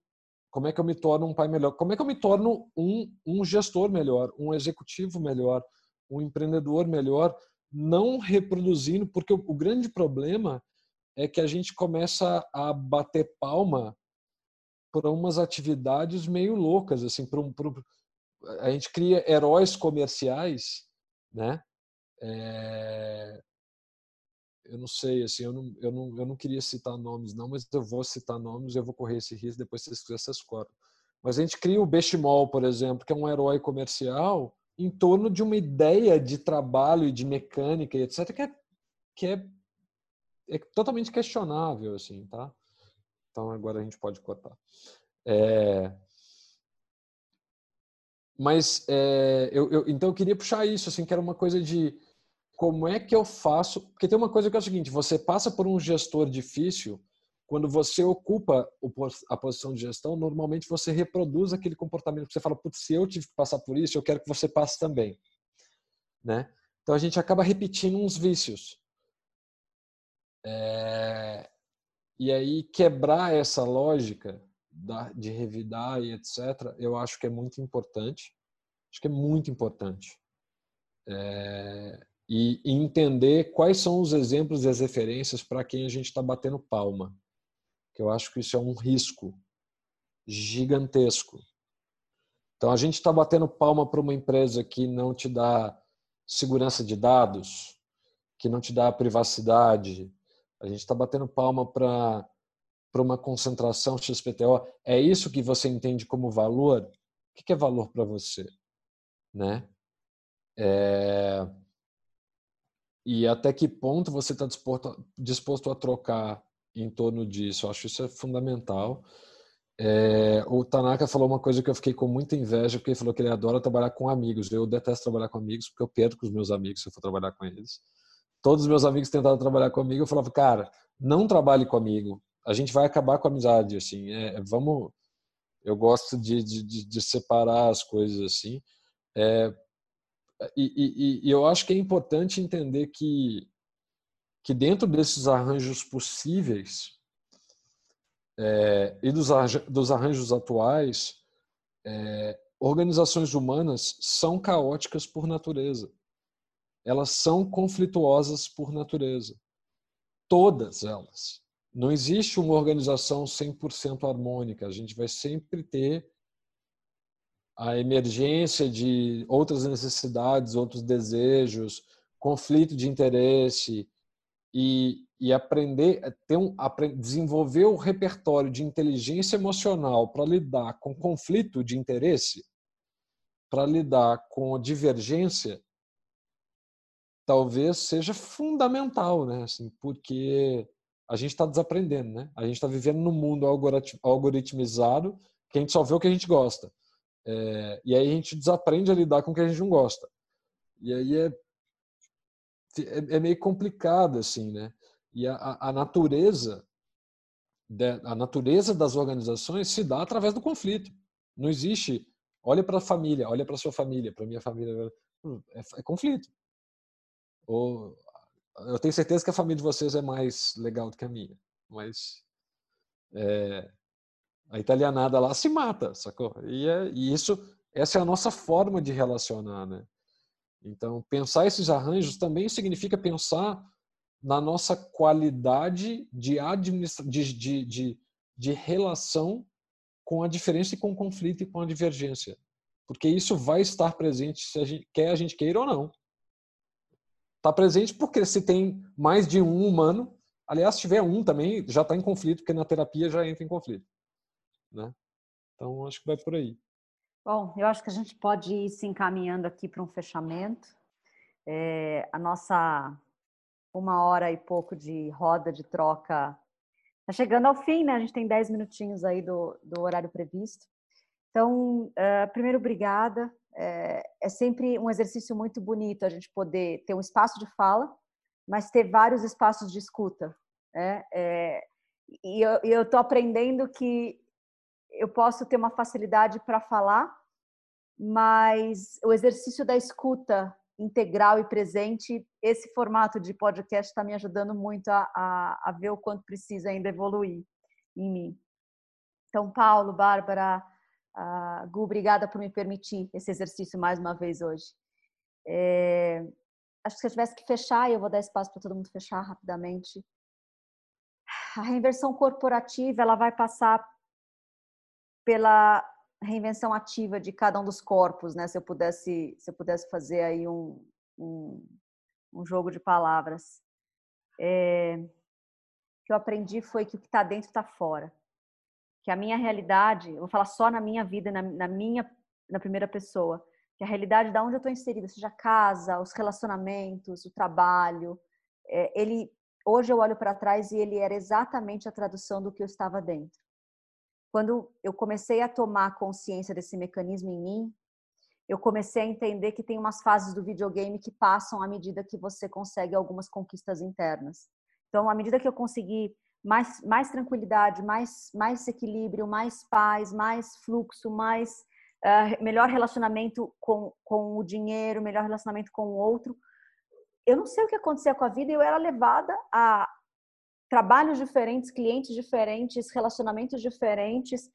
Como é que eu me torno um pai melhor? Como é que eu me torno um, um gestor melhor, um executivo melhor, um empreendedor melhor? Não reproduzindo, porque o, o grande problema é que a gente começa a bater palma para umas atividades meio loucas, assim, para um, a gente cria heróis comerciais, né? É, eu não sei, assim, eu não, eu, não, eu não queria citar nomes não, mas eu vou citar nomes, eu vou correr esse risco, depois vocês quiserem, vocês cortam. Mas a gente cria o Bechimol, por exemplo, que é um herói comercial, em torno de uma ideia de trabalho e de mecânica etc, que é, que é, é totalmente questionável, assim, tá? Então agora a gente pode cortar. É... Mas é, eu, eu, então eu queria puxar isso, assim, que era uma coisa de como é que eu faço. Porque tem uma coisa que é o seguinte: você passa por um gestor difícil, quando você ocupa a posição de gestão, normalmente você reproduz aquele comportamento que você fala, putz, se eu tive que passar por isso, eu quero que você passe também. Né? Então a gente acaba repetindo uns vícios. É... E aí quebrar essa lógica de revidar e etc., eu acho que é muito importante. Acho que é muito importante. É, e, e, entender quais são os exemplos e as referências para quem a gente está batendo palma. Que eu acho que isso é um risco gigantesco. Então, a gente está batendo palma para uma empresa que não te dá segurança de dados, que não te dá privacidade, a gente está batendo palma para para uma concentração XPTO. É isso que você entende como valor? O que é valor para você? Né? É... E até que ponto você está disposto, disposto a trocar em torno disso? Eu acho isso é fundamental. É... o Tanaka falou uma coisa que eu fiquei com muita inveja, porque ele falou que ele adora trabalhar com amigos. Eu detesto trabalhar com amigos, porque eu perco os meus amigos se eu for trabalhar com eles todos os meus amigos tentaram trabalhar comigo, eu falava, cara, não trabalhe comigo, a gente vai acabar com a amizade, assim, é, vamos, eu gosto de, de, de, separar as coisas assim, é, e, e, e, eu acho que é importante entender que, que dentro desses arranjos possíveis é, e dos, dos arranjos atuais, é, organizações humanas são caóticas por natureza elas são conflituosas por natureza. Todas elas. Não existe uma organização 100% harmônica. A gente vai sempre ter a emergência de outras necessidades, outros desejos, conflito de interesse e, e aprender, ter um, desenvolver o repertório de inteligência emocional para lidar com conflito de interesse, para lidar com divergência, talvez seja fundamental, né? Assim, porque a gente está desaprendendo, né? A gente está vivendo num mundo algoritmizado que a gente só vê o que a gente gosta. É, e aí a gente desaprende a lidar com o que a gente não gosta. E aí é, é, é meio complicado, assim, né? E a, a natureza a natureza das organizações se dá através do conflito. Não existe, olha para a família, olha para sua família, para minha família, é, é conflito. Ou, eu tenho certeza que a família de vocês é mais legal do que a minha, mas é, a italianada lá se mata, sacou? E, é, e isso, essa é a nossa forma de relacionar, né? Então, pensar esses arranjos também significa pensar na nossa qualidade de, administra de, de, de, de relação com a diferença e com o conflito e com a divergência. Porque isso vai estar presente se a gente quer a gente queira ou não. Está presente porque se tem mais de um humano, aliás, se tiver um também, já está em conflito, porque na terapia já entra em conflito. Né? Então, acho que vai por aí. Bom, eu acho que a gente pode ir se encaminhando aqui para um fechamento. É, a nossa uma hora e pouco de roda de troca está chegando ao fim, né? A gente tem 10 minutinhos aí do, do horário previsto. Então, uh, primeiro, obrigada. É, é, sempre um exercício muito bonito a gente poder ter um espaço de fala, mas ter vários espaços de escuta. Né? É, e eu estou aprendendo que eu posso ter uma facilidade para falar, mas o exercício da escuta integral e presente, esse formato de podcast está me ajudando muito a, a, a, ver o quanto precisa ainda evoluir em mim. Então, Paulo, Bárbara, uh, Gu, obrigada por me permitir esse exercício mais uma vez hoje. É, acho que se eu tivesse que fechar, eu vou dar espaço para todo mundo fechar rapidamente. A reinversão corporativa ela vai passar pela reinvenção ativa de cada um dos corpos, né? Se eu pudesse, se eu pudesse fazer aí um, um, um jogo de palavras. É, o que eu aprendi foi que o que está dentro está fora. Que a minha realidade, vou falar só na minha vida, na, na minha, na primeira pessoa, que a realidade da onde eu estou inserida, seja a casa, os relacionamentos, o trabalho, é, ele hoje eu olho para trás e ele era exatamente a tradução do que eu estava dentro quando eu comecei a tomar consciência desse mecanismo em mim, eu comecei a entender que tem umas fases do videogame que passam à medida que você consegue algumas conquistas internas. Então, à medida que eu consegui mais, mais tranquilidade, mais, mais equilíbrio, mais paz, mais fluxo, mais uh, melhor relacionamento com, com o dinheiro, melhor relacionamento com o outro, eu não sei o que acontecia com a vida, eu era levada a trabalhos diferentes, clientes diferentes, relacionamentos diferentes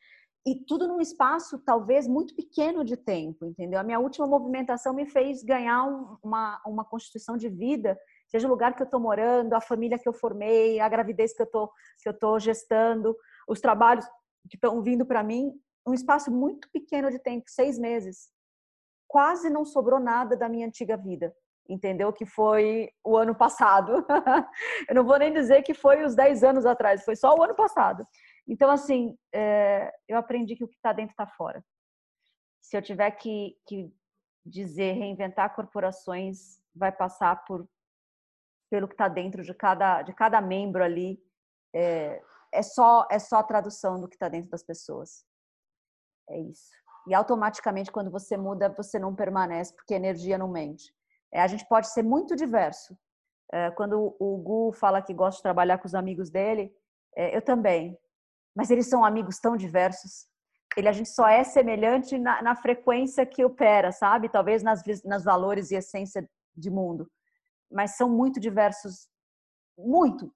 e tudo num espaço talvez muito pequeno de tempo, entendeu? A minha última movimentação me fez ganhar uma, uma constituição de vida, seja o lugar que eu estou morando, a família que eu formei, a gravidez que eu tô, que eu estou gestando, os trabalhos que estão vindo para mim, um espaço muito pequeno de tempo, seis meses. Quase não sobrou nada da minha antiga vida entendeu? Que foi o ano passado. eu não vou nem dizer que foi os 10 anos atrás, foi só o ano passado. Então, assim, é, eu aprendi que o que está dentro está fora. Se eu tiver que, que dizer reinventar corporações, vai passar por pelo que está dentro de cada, de cada membro ali. É, é, só, é só a tradução do que está dentro das pessoas. É isso. E automaticamente, quando você muda, você não permanece, porque a energia não mente. É, a gente pode ser muito diverso. É, quando o Gu fala que gosta de trabalhar com os amigos dele, é, eu também. Mas eles são amigos tão diversos. Ele, a gente só é semelhante na, na frequência que opera, sabe? Talvez nas, nas valores e essência de mundo. Mas são muito diversos, muito.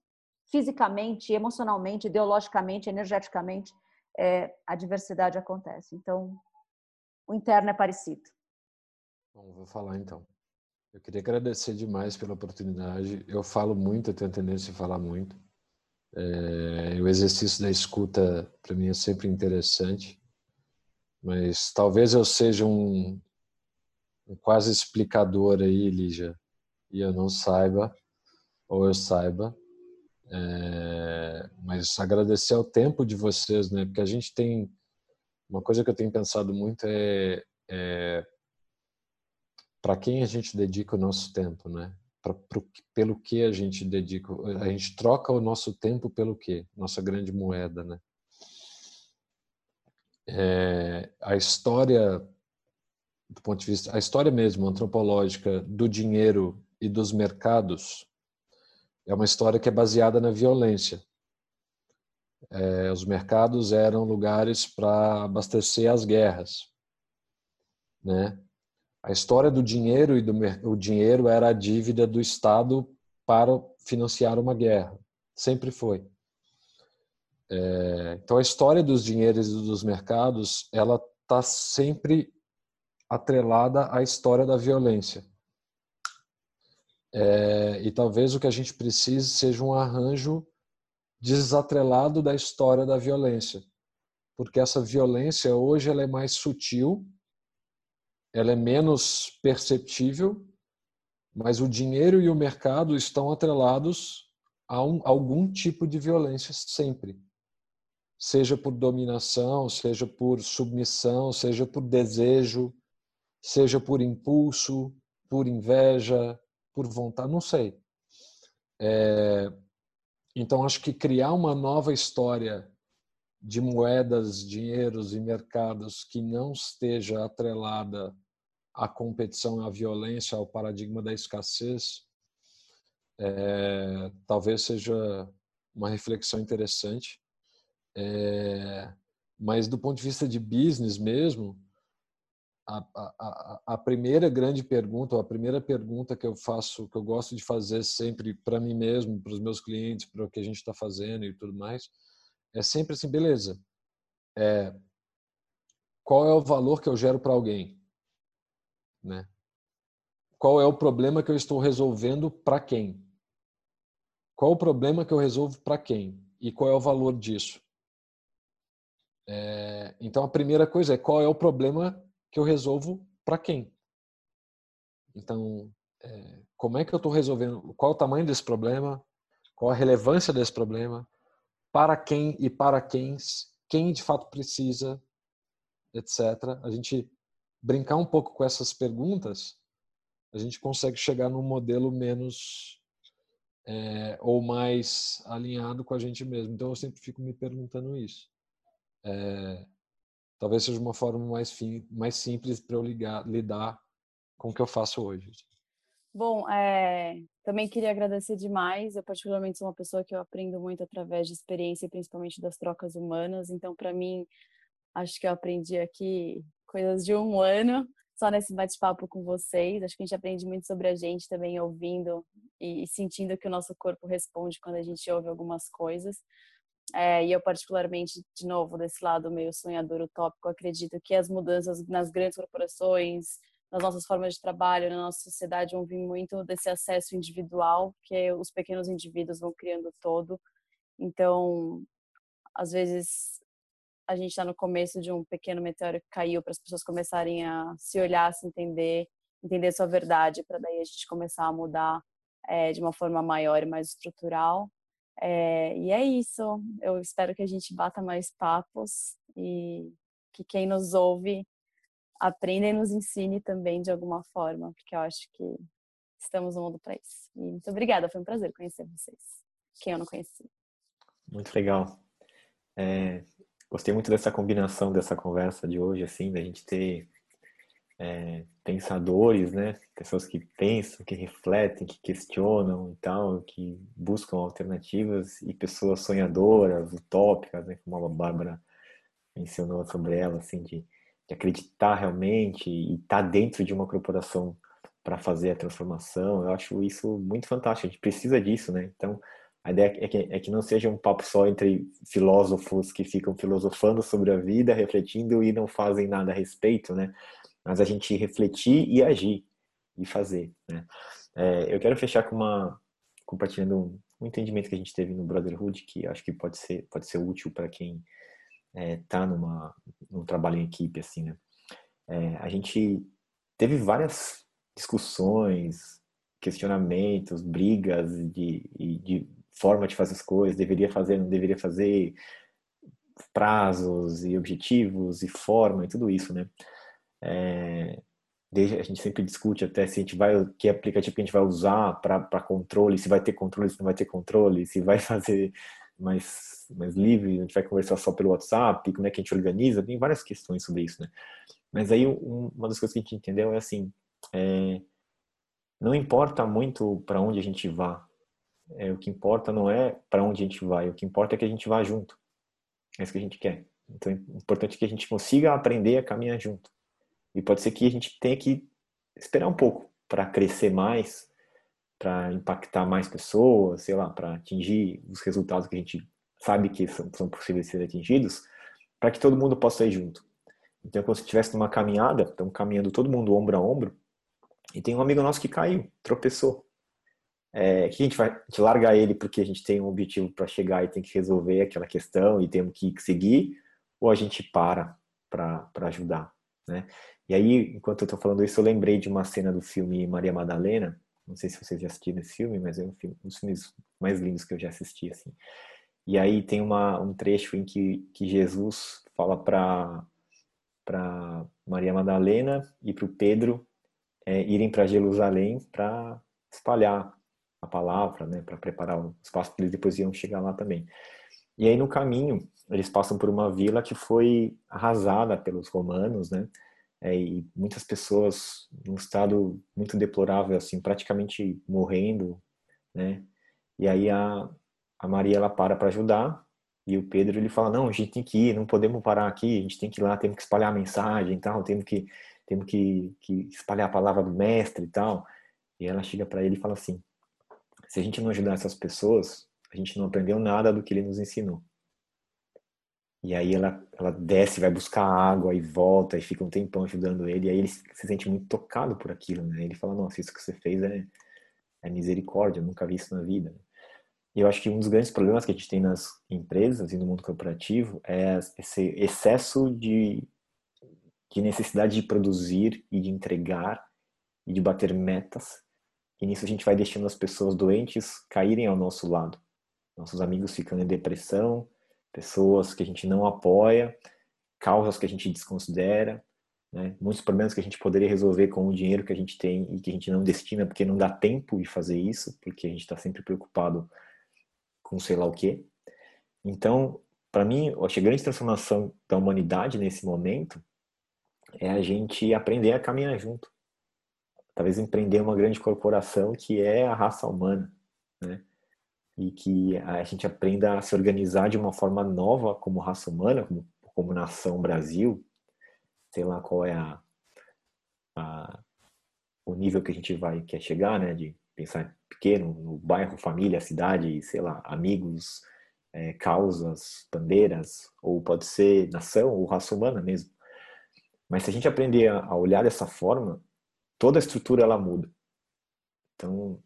Fisicamente, emocionalmente, ideologicamente, energeticamente, é, a diversidade acontece. Então, o interno é parecido. Bom, vou falar então. Eu queria agradecer demais pela oportunidade. Eu falo muito, eu tenho tendência a falar muito. É, o exercício da escuta, para mim, é sempre interessante. Mas talvez eu seja um, um quase explicador aí, Lígia, e eu não saiba, ou eu saiba. É, mas agradecer ao tempo de vocês, né? Porque a gente tem. Uma coisa que eu tenho pensado muito é, é para quem a gente dedica o nosso tempo, né? Pra, pro, pelo que a gente dedica, a gente troca o nosso tempo pelo quê? Nossa grande moeda, né? É, a história, do ponto de vista, a história mesmo antropológica do dinheiro e dos mercados é uma história que é baseada na violência. É, os mercados eram lugares para abastecer as guerras, né? A história do dinheiro e do o dinheiro era a dívida do Estado para financiar uma guerra. Sempre foi. É, então a história dos dinheiros e dos mercados ela está sempre atrelada à história da violência. É, e talvez o que a gente precise seja um arranjo desatrelado da história da violência, porque essa violência hoje ela é mais sutil ela é menos perceptível, mas o dinheiro e o mercado estão atrelados a um, algum tipo de violência sempre. Seja por dominação, seja por submissão, seja por desejo, seja por impulso, por inveja, por vontade, não sei. É, então, acho que criar uma nova história de moedas, dinheiros e mercados que não esteja atrelada à competição, à violência, ao paradigma da escassez, é, talvez seja uma reflexão interessante. É, mas do ponto de vista de business mesmo, a, a, a, primeira grande pergunta, a primeira pergunta que eu faço, que eu gosto de fazer sempre para mim mesmo, para os meus clientes, para o que a gente está fazendo e tudo mais, é sempre assim, beleza. É, qual é o valor que eu gero para alguém, né? Qual é o problema que eu estou resolvendo para quem? Qual o problema que eu resolvo para quem? E qual é o valor disso? É, então a primeira coisa é qual é o problema que eu resolvo para quem? Então, é, como é que eu estou resolvendo? Qual o tamanho desse problema? Qual a relevância desse problema? Para quem e para quem? Quem de fato precisa? Etc. A gente brincar um pouco com essas perguntas, a gente consegue chegar num modelo menos é, ou mais alinhado com a gente mesmo. Então eu sempre fico me perguntando isso. É, talvez seja uma forma mais, fim, mais simples para eu ligar, lidar com o que eu faço hoje. Bom, é, também queria agradecer demais. Eu, particularmente, sou uma pessoa que eu aprendo muito através de experiência, principalmente das trocas humanas. Então, para mim, acho que eu aprendi aqui coisas de um ano só nesse bate-papo com vocês. Acho que a gente aprende muito sobre a gente também, ouvindo e sentindo que o nosso corpo responde quando a gente ouve algumas coisas. É, e eu, particularmente, de novo, desse lado meio sonhador utópico, acredito que as mudanças nas grandes corporações, nas nossas formas de trabalho, na nossa sociedade, vão vir muito desse acesso individual, que os pequenos indivíduos vão criando todo. Então, às vezes, a gente está no começo de um pequeno meteoro que caiu para as pessoas começarem a se olhar, se entender, entender sua verdade, para daí a gente começar a mudar é, de uma forma maior e mais estrutural. É, e é isso. Eu espero que a gente bata mais papos e que quem nos ouve aprenda e nos ensine também de alguma forma, porque eu acho que estamos no mundo para isso. E muito obrigada, foi um prazer conhecer vocês, quem eu não conheci. Muito legal. É, gostei muito dessa combinação dessa conversa de hoje, assim, da gente ter é, pensadores, né? Pessoas que pensam, que refletem, que questionam e tal, que buscam alternativas e pessoas sonhadoras, utópicas, né? Como a Bárbara mencionou sobre ela, assim, de, de acreditar realmente e estar tá dentro de uma corporação para fazer a transformação. Eu acho isso muito fantástico. A gente precisa disso, né? Então, a ideia é que, é que não seja um papo só entre filósofos que ficam filosofando sobre a vida, refletindo e não fazem nada a respeito, né? Mas a gente refletir e agir e fazer. Né? É, eu quero fechar com uma compartilhando um, um, entendimento que a gente teve no Brotherhood que acho que pode ser pode ser útil para quem está é, numa num trabalho em equipe assim, né? É, a gente teve várias discussões, questionamentos, brigas de, de forma de fazer as coisas, deveria fazer, não deveria fazer, prazos e objetivos e forma e tudo isso, né? É, desde, a gente sempre discute até se a gente vai que aplicativo que a gente vai usar para controle, se vai ter controle, se não vai ter controle, se vai fazer mais mais livre, a gente vai conversar só pelo WhatsApp, como é que a gente organiza, tem várias questões sobre isso, né? Mas aí um, uma das coisas que a gente entendeu é assim, é, não importa muito para onde a gente vá, é, o que importa não é para onde a gente vai, o que importa é que a gente vá junto. É isso que a gente quer. Então, é importante que a gente consiga aprender a caminhar junto. E pode ser que a gente tenha que esperar um pouco para crescer mais, para impactar mais pessoas, sei lá, para atingir os resultados que a gente sabe que são, são possíveis de ser atingidos, para que todo mundo possa ir junto. Então, como se estivesse numa caminhada, estamos caminhando todo mundo ombro a ombro, e tem um amigo nosso que caiu, tropeçou. É, que a gente vai a gente larga ele porque a gente tem um objetivo para chegar e tem que resolver aquela questão e temos que seguir, ou a gente para para ajudar, né? E aí, enquanto eu estou falando isso, eu lembrei de uma cena do filme Maria Madalena. Não sei se vocês já assistiram esse filme, mas é um, filme, um dos filmes mais lindos que eu já assisti, assim. E aí tem uma, um trecho em que, que Jesus fala para para Maria Madalena e para o Pedro é, irem para Jerusalém para espalhar a palavra, né, para preparar o espaço que eles depois iam chegar lá também. E aí no caminho eles passam por uma vila que foi arrasada pelos romanos, né? É, e muitas pessoas num estado muito deplorável, assim, praticamente morrendo, né? E aí a, a Maria ela para para ajudar e o Pedro ele fala não, a gente tem que ir, não podemos parar aqui, a gente tem que ir lá, temos que espalhar a mensagem, tal, temos que temos que, que espalhar a palavra do mestre e tal. E ela chega para ele e fala assim: se a gente não ajudar essas pessoas, a gente não aprendeu nada do que ele nos ensinou. E aí ela, ela desce, vai buscar água e volta e fica um tempão ajudando ele. E aí ele se sente muito tocado por aquilo, né? Ele fala, nossa, isso que você fez é, é misericórdia, eu nunca vi isso na vida. E eu acho que um dos grandes problemas que a gente tem nas empresas e no mundo corporativo é esse excesso de, de necessidade de produzir e de entregar e de bater metas. E nisso a gente vai deixando as pessoas doentes caírem ao nosso lado. Nossos amigos ficando em depressão, pessoas que a gente não apoia, causas que a gente desconsidera, né? muitos problemas que a gente poderia resolver com o dinheiro que a gente tem e que a gente não destina porque não dá tempo de fazer isso, porque a gente está sempre preocupado com sei lá o quê. Então, para mim, a grande transformação da humanidade nesse momento é a gente aprender a caminhar junto. Talvez empreender uma grande corporação que é a raça humana, né? E que a gente aprenda a se organizar de uma forma nova como raça humana, como, como nação Brasil, sei lá qual é a, a, o nível que a gente vai quer chegar, né, de pensar pequeno, no bairro, família, cidade, sei lá, amigos, é, causas, bandeiras, ou pode ser nação ou raça humana mesmo. Mas se a gente aprender a olhar dessa forma, toda a estrutura ela muda. Então,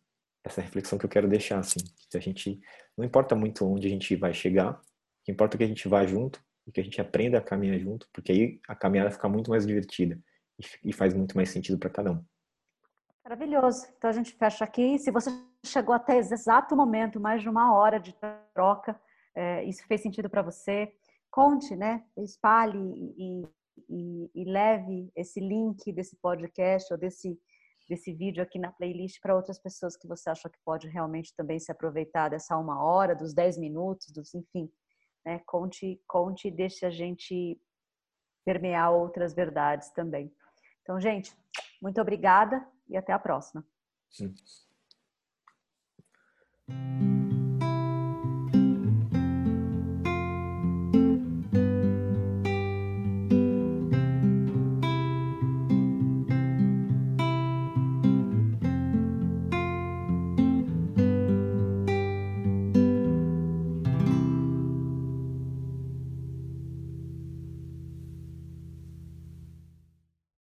essa reflexão que eu quero deixar, assim. A gente, não importa muito onde a gente vai chegar, o que importa é que a gente vá junto e que a gente aprenda a caminhar junto, porque aí a caminhada fica muito mais divertida e faz muito mais sentido para cada um. Maravilhoso. Então a gente fecha aqui. Se você chegou até esse exato momento, mais de uma hora de troca, é, isso fez sentido para você, conte, né? Espalhe e, e, e leve esse link desse podcast ou desse desse vídeo aqui na playlist para outras pessoas que você acha que pode realmente também se aproveitar dessa uma hora, dos dez minutos, dos enfim. Né? Conte, conte e deixe a gente permear outras verdades também. Então, gente, muito obrigada e até a próxima. Sim.